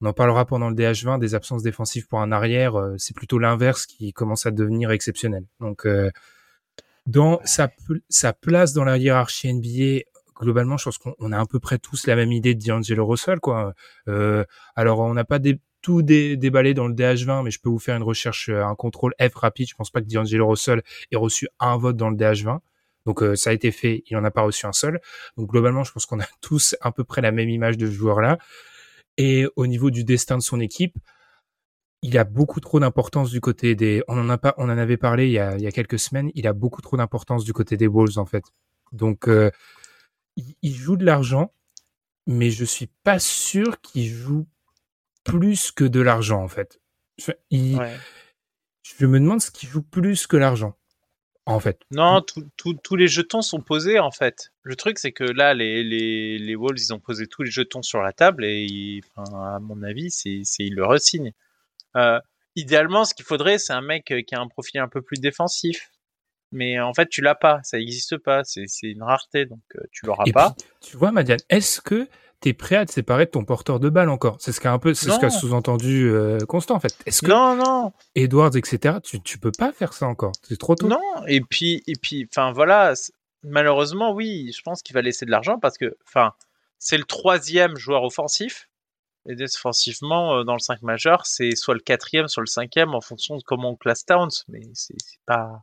on en parlera pendant le DH20, des absences défensives pour un arrière, euh, c'est plutôt l'inverse qui commence à devenir exceptionnel. Donc, dans sa, sa place dans la hiérarchie NBA, globalement, je pense qu'on a à peu près tous la même idée de D'Angelo Russell, quoi. alors, on n'a pas des, tout déballé dans le DH20, mais je peux vous faire une recherche, un contrôle F rapide. Je pense pas que D'Angelo Russell ait reçu un vote dans le DH20. Donc euh, ça a été fait, il n'en a pas reçu un seul. Donc globalement, je pense qu'on a tous à peu près la même image de ce joueur-là. Et au niveau du destin de son équipe, il a beaucoup trop d'importance du côté des. On en a pas, on en avait parlé il y a, il y a quelques semaines. Il a beaucoup trop d'importance du côté des Wolves en fait. Donc euh, il, joue de l'argent, mais je suis pas sûr qu'il joue plus que de l'argent en fait. Je, je me demande ce qu'il joue plus que l'argent en fait. Non, tous les jetons sont posés en fait. Le truc c'est que là, les, les, les Wolves, ils ont posé tous les jetons sur la table et à mon avis, c'est ils le resignent. Euh, idéalement, ce qu'il faudrait, c'est un mec qui a un profil un peu plus défensif. Mais en fait, tu l'as pas, ça n'existe pas, c'est une rareté, donc euh, tu l'auras pas. tu vois, Madiane, est-ce que t'es prêt à te séparer de ton porteur de balle encore. C'est ce qu'a un peu, c'est ce qu'a sous-entendu euh, Constant en fait. Est-ce que non, non, Edwards, etc. Tu, tu peux pas faire ça encore? C'est trop tôt. Non. Et puis, et puis, enfin voilà. Malheureusement, oui, je pense qu'il va laisser de l'argent parce que, enfin, c'est le troisième joueur offensif. Et défensivement, euh, dans le 5 majeur, c'est soit le quatrième, soit le cinquième en fonction de comment on classe Towns. Mais c'est pas.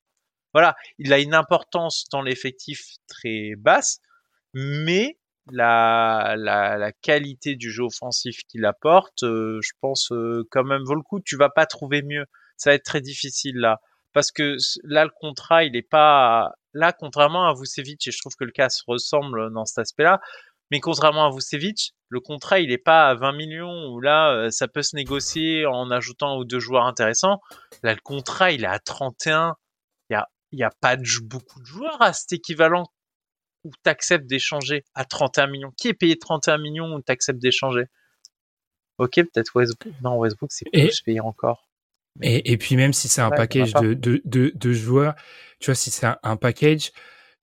Voilà, il a une importance dans l'effectif très basse, mais la, la, qualité du jeu offensif qu'il apporte, euh, je pense euh, quand même vaut le coup. Tu vas pas trouver mieux. Ça va être très difficile là, parce que là le contrat il est pas là contrairement à Vucevic et je trouve que le cas se ressemble dans cet aspect-là. Mais contrairement à Vucevic, le contrat il est pas à 20 millions où là euh, ça peut se négocier en ajoutant ou deux joueurs intéressants. Là le contrat il est à 31. Il y a il y a pas beaucoup de joueurs à cet équivalent ou t'acceptes d'échanger à 31 millions Qui est payé 31 millions ou t'acceptes d'échanger? Ok, peut-être Westbrook. Non, Westbrook, c'est plus payé encore. Et, et, puis même si c'est un package de, de, de, de, joueurs, tu vois, si c'est un, package,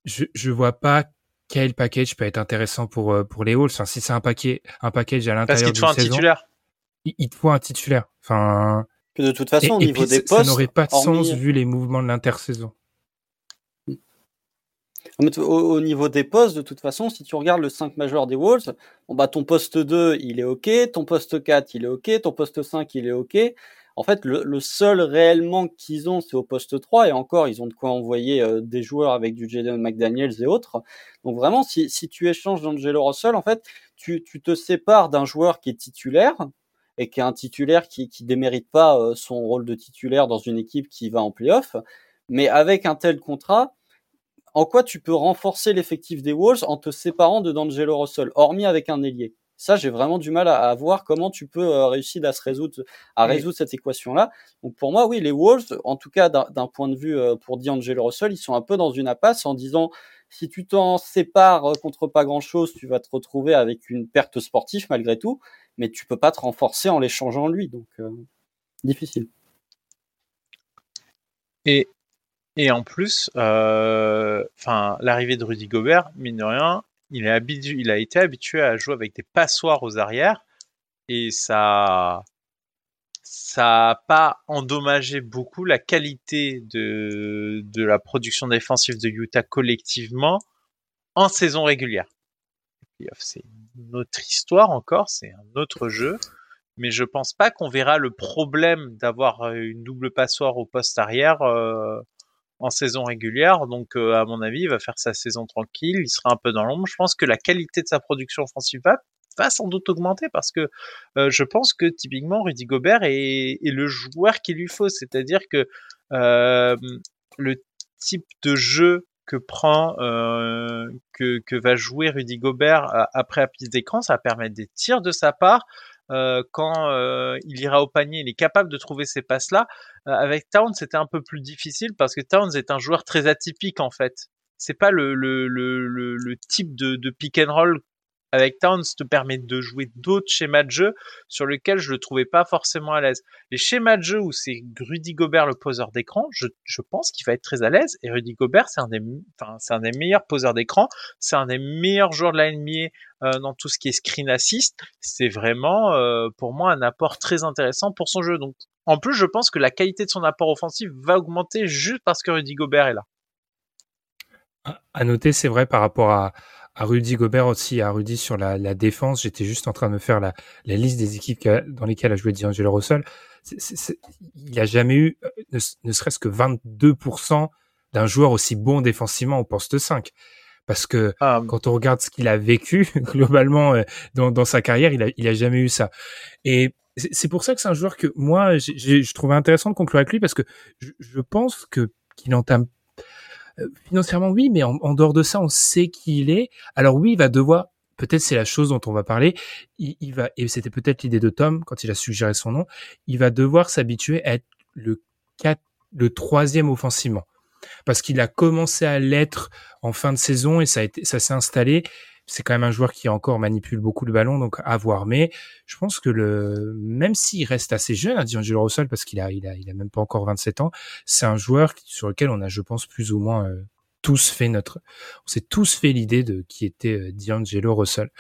je, je vois pas quel package peut être intéressant pour, euh, pour les Halls. Enfin, si c'est un, paquet, un package à l'intérieur Parce qu'il te faut un titulaire. Il, te faut un titulaire. Enfin. Que de toute façon, au niveau des postes. Ça n'aurait pas de sens vu les mouvements de l'intersaison. Au, niveau des postes, de toute façon, si tu regardes le 5 majeur des Wolves, bon bah ton poste 2, il est OK, ton poste 4, il est OK, ton poste 5, il est OK. En fait, le, seul réellement qu'ils ont, c'est au poste 3, et encore, ils ont de quoi envoyer euh, des joueurs avec du Jaden McDaniels et autres. Donc vraiment, si, si tu échanges d'Angelo Russell, en fait, tu, tu te sépares d'un joueur qui est titulaire, et qui est un titulaire qui, qui démérite pas euh, son rôle de titulaire dans une équipe qui va en playoff, mais avec un tel contrat, en quoi tu peux renforcer l'effectif des Wolves en te séparant de D'Angelo Russell, hormis avec un ailier? Ça, j'ai vraiment du mal à, voir comment tu peux euh, réussir à se résoudre, à résoudre cette équation-là. Donc pour moi, oui, les Wolves, en tout cas d'un point de vue euh, pour D'Angelo Russell, ils sont un peu dans une impasse en disant si tu t'en sépares euh, contre pas grand-chose, tu vas te retrouver avec une perte sportive malgré tout, mais tu peux pas te renforcer en l'échangeant lui. Donc difficile. Et et en plus, euh, l'arrivée de Rudy Gobert, mine de rien, il, a été habitué à jouer avec des passoires aux arrières et ça, ça n'a pas endommagé beaucoup la qualité de, de la production défensive de Utah collectivement en saison régulière. C'est une autre histoire encore, c'est un autre jeu, mais je pense pas qu'on verra le problème d'avoir une double passoire au poste arrière euh, en saison régulière. Donc, euh, à mon avis, il va faire sa saison tranquille. Il sera un peu dans l'ombre. Je pense que la qualité de sa production offensive va, sans doute augmenter parce que euh, je pense que typiquement Rudy Gobert est, le joueur qu'il lui faut. C'est-à-dire que euh, le type de jeu que prend, que, va jouer Rudy Gobert après la piste d'écran, ça va permettre des tirs de sa part, euh, quand euh, il ira au panier, il est capable de trouver ces passes-là. Euh, avec Towns, c'était un peu plus difficile parce que Towns est un joueur très atypique en fait. C'est pas le, le, le, le, type de, de pick and roll avec Towns te permet de jouer d'autres schémas de jeu sur lesquels je le trouvais pas forcément à l'aise. Les schémas de jeu où c'est Rudy Gobert le poseur d'écran, je, pense qu'il va être très à l'aise. Et Rudy Gobert, c'est un des, enfin, c'est un des meilleurs poseurs d'écran. C'est un des meilleurs joueurs de la NBA euh, dans tout ce qui est screen assist. C'est vraiment, euh, pour moi, un apport très intéressant pour son jeu. Donc, en plus, je pense que la qualité de son apport offensif va augmenter juste parce que Rudy Gobert est là. À noter, c'est vrai par rapport à, à Rudy Gobert aussi, à Rudy sur la, la défense. J'étais juste en train de me faire la, la liste des équipes dans lesquelles a joué D'Angelo Russell. il a jamais eu ne, ne serait-ce que 22% d'un joueur aussi bon défensivement au poste 5. Parce que ah, quand on regarde ce qu'il a vécu globalement euh, dans, dans, sa carrière, il a, il a jamais eu ça. Et c'est pour ça que c'est un joueur que moi, je trouvais intéressant de conclure avec lui parce que je, je pense que qu'il entame euh, financièrement, oui, mais en, dehors de ça, on sait qui il est. Alors oui, il va devoir, peut-être c'est la chose dont on va parler, il, va, et c'était peut-être l'idée de Tom quand il a suggéré son nom, il va devoir s'habituer à être le 4, le troisième offensivement. parce qu'il a commencé à l'être en fin de saison et ça a été, ça s'est installé. C'est quand même un joueur qui encore manipule beaucoup le ballon, donc à voir. Mais je pense que le, même s'il reste assez jeune, hein, D'Angelo Russell, parce qu'il a, il a, il a même pas encore 27 ans, c'est un joueur sur lequel on a, je pense, plus ou moins euh, tous fait notre, on s'est tous fait l'idée de qui était euh, D'Angelo Russell.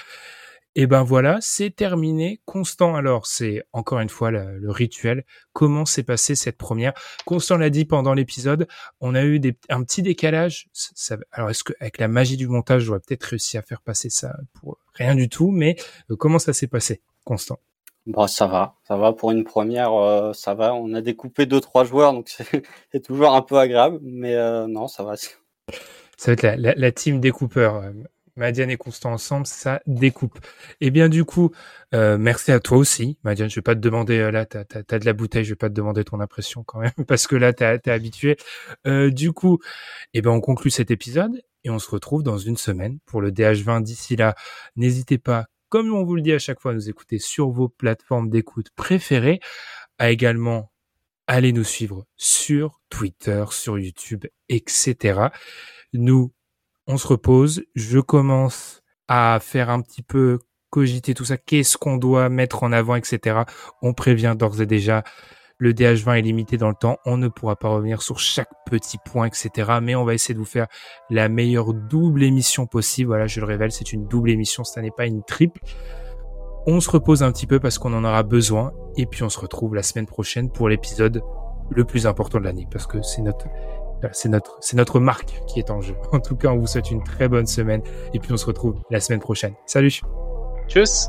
Et ben voilà, c'est terminé. Constant, alors, c'est encore une fois le, rituel. Comment s'est passée cette première? Constant l'a dit pendant l'épisode, on a eu des, un petit décalage. Ça, alors, est-ce que avec la magie du montage, j'aurais peut-être réussi à faire passer ça pour rien du tout Mais euh, comment ça s'est passé, Constant? Bon, ça va, ça va pour une première, euh, ça va. On a découpé deux trois joueurs, donc c'est toujours un peu agréable, mais euh, non, ça va. Ça va être la, la, la team découpeur. Madiane et Constant ensemble, ça découpe. Et eh bien du coup, euh, merci à toi aussi, Madiane. Je vais pas te demander euh, là, t'as as, de la bouteille, je vais pas te demander ton impression quand même, parce que là, t'es habitué. Euh, du coup, eh ben on conclut cet épisode et on se retrouve dans une semaine pour le DH20. D'ici là, n'hésitez pas, comme on vous le dit à chaque fois, à nous écouter sur vos plateformes d'écoute préférées, à également aller nous suivre sur Twitter, sur YouTube, etc. Nous on se repose, je commence à faire un petit peu cogiter tout ça, qu'est-ce qu'on doit mettre en avant, etc. On prévient d'ores et déjà, le DH20 est limité dans le temps, on ne pourra pas revenir sur chaque petit point, etc. Mais on va essayer de vous faire la meilleure double émission possible. Voilà, je le révèle, c'est une double émission, ce n'est pas une triple. On se repose un petit peu parce qu'on en aura besoin, et puis on se retrouve la semaine prochaine pour l'épisode le plus important de l'année, parce que c'est notre c'est notre, c'est notre marque qui est en jeu. En tout cas, on vous souhaite une très bonne semaine et puis on se retrouve la semaine prochaine. Salut. Tchuss.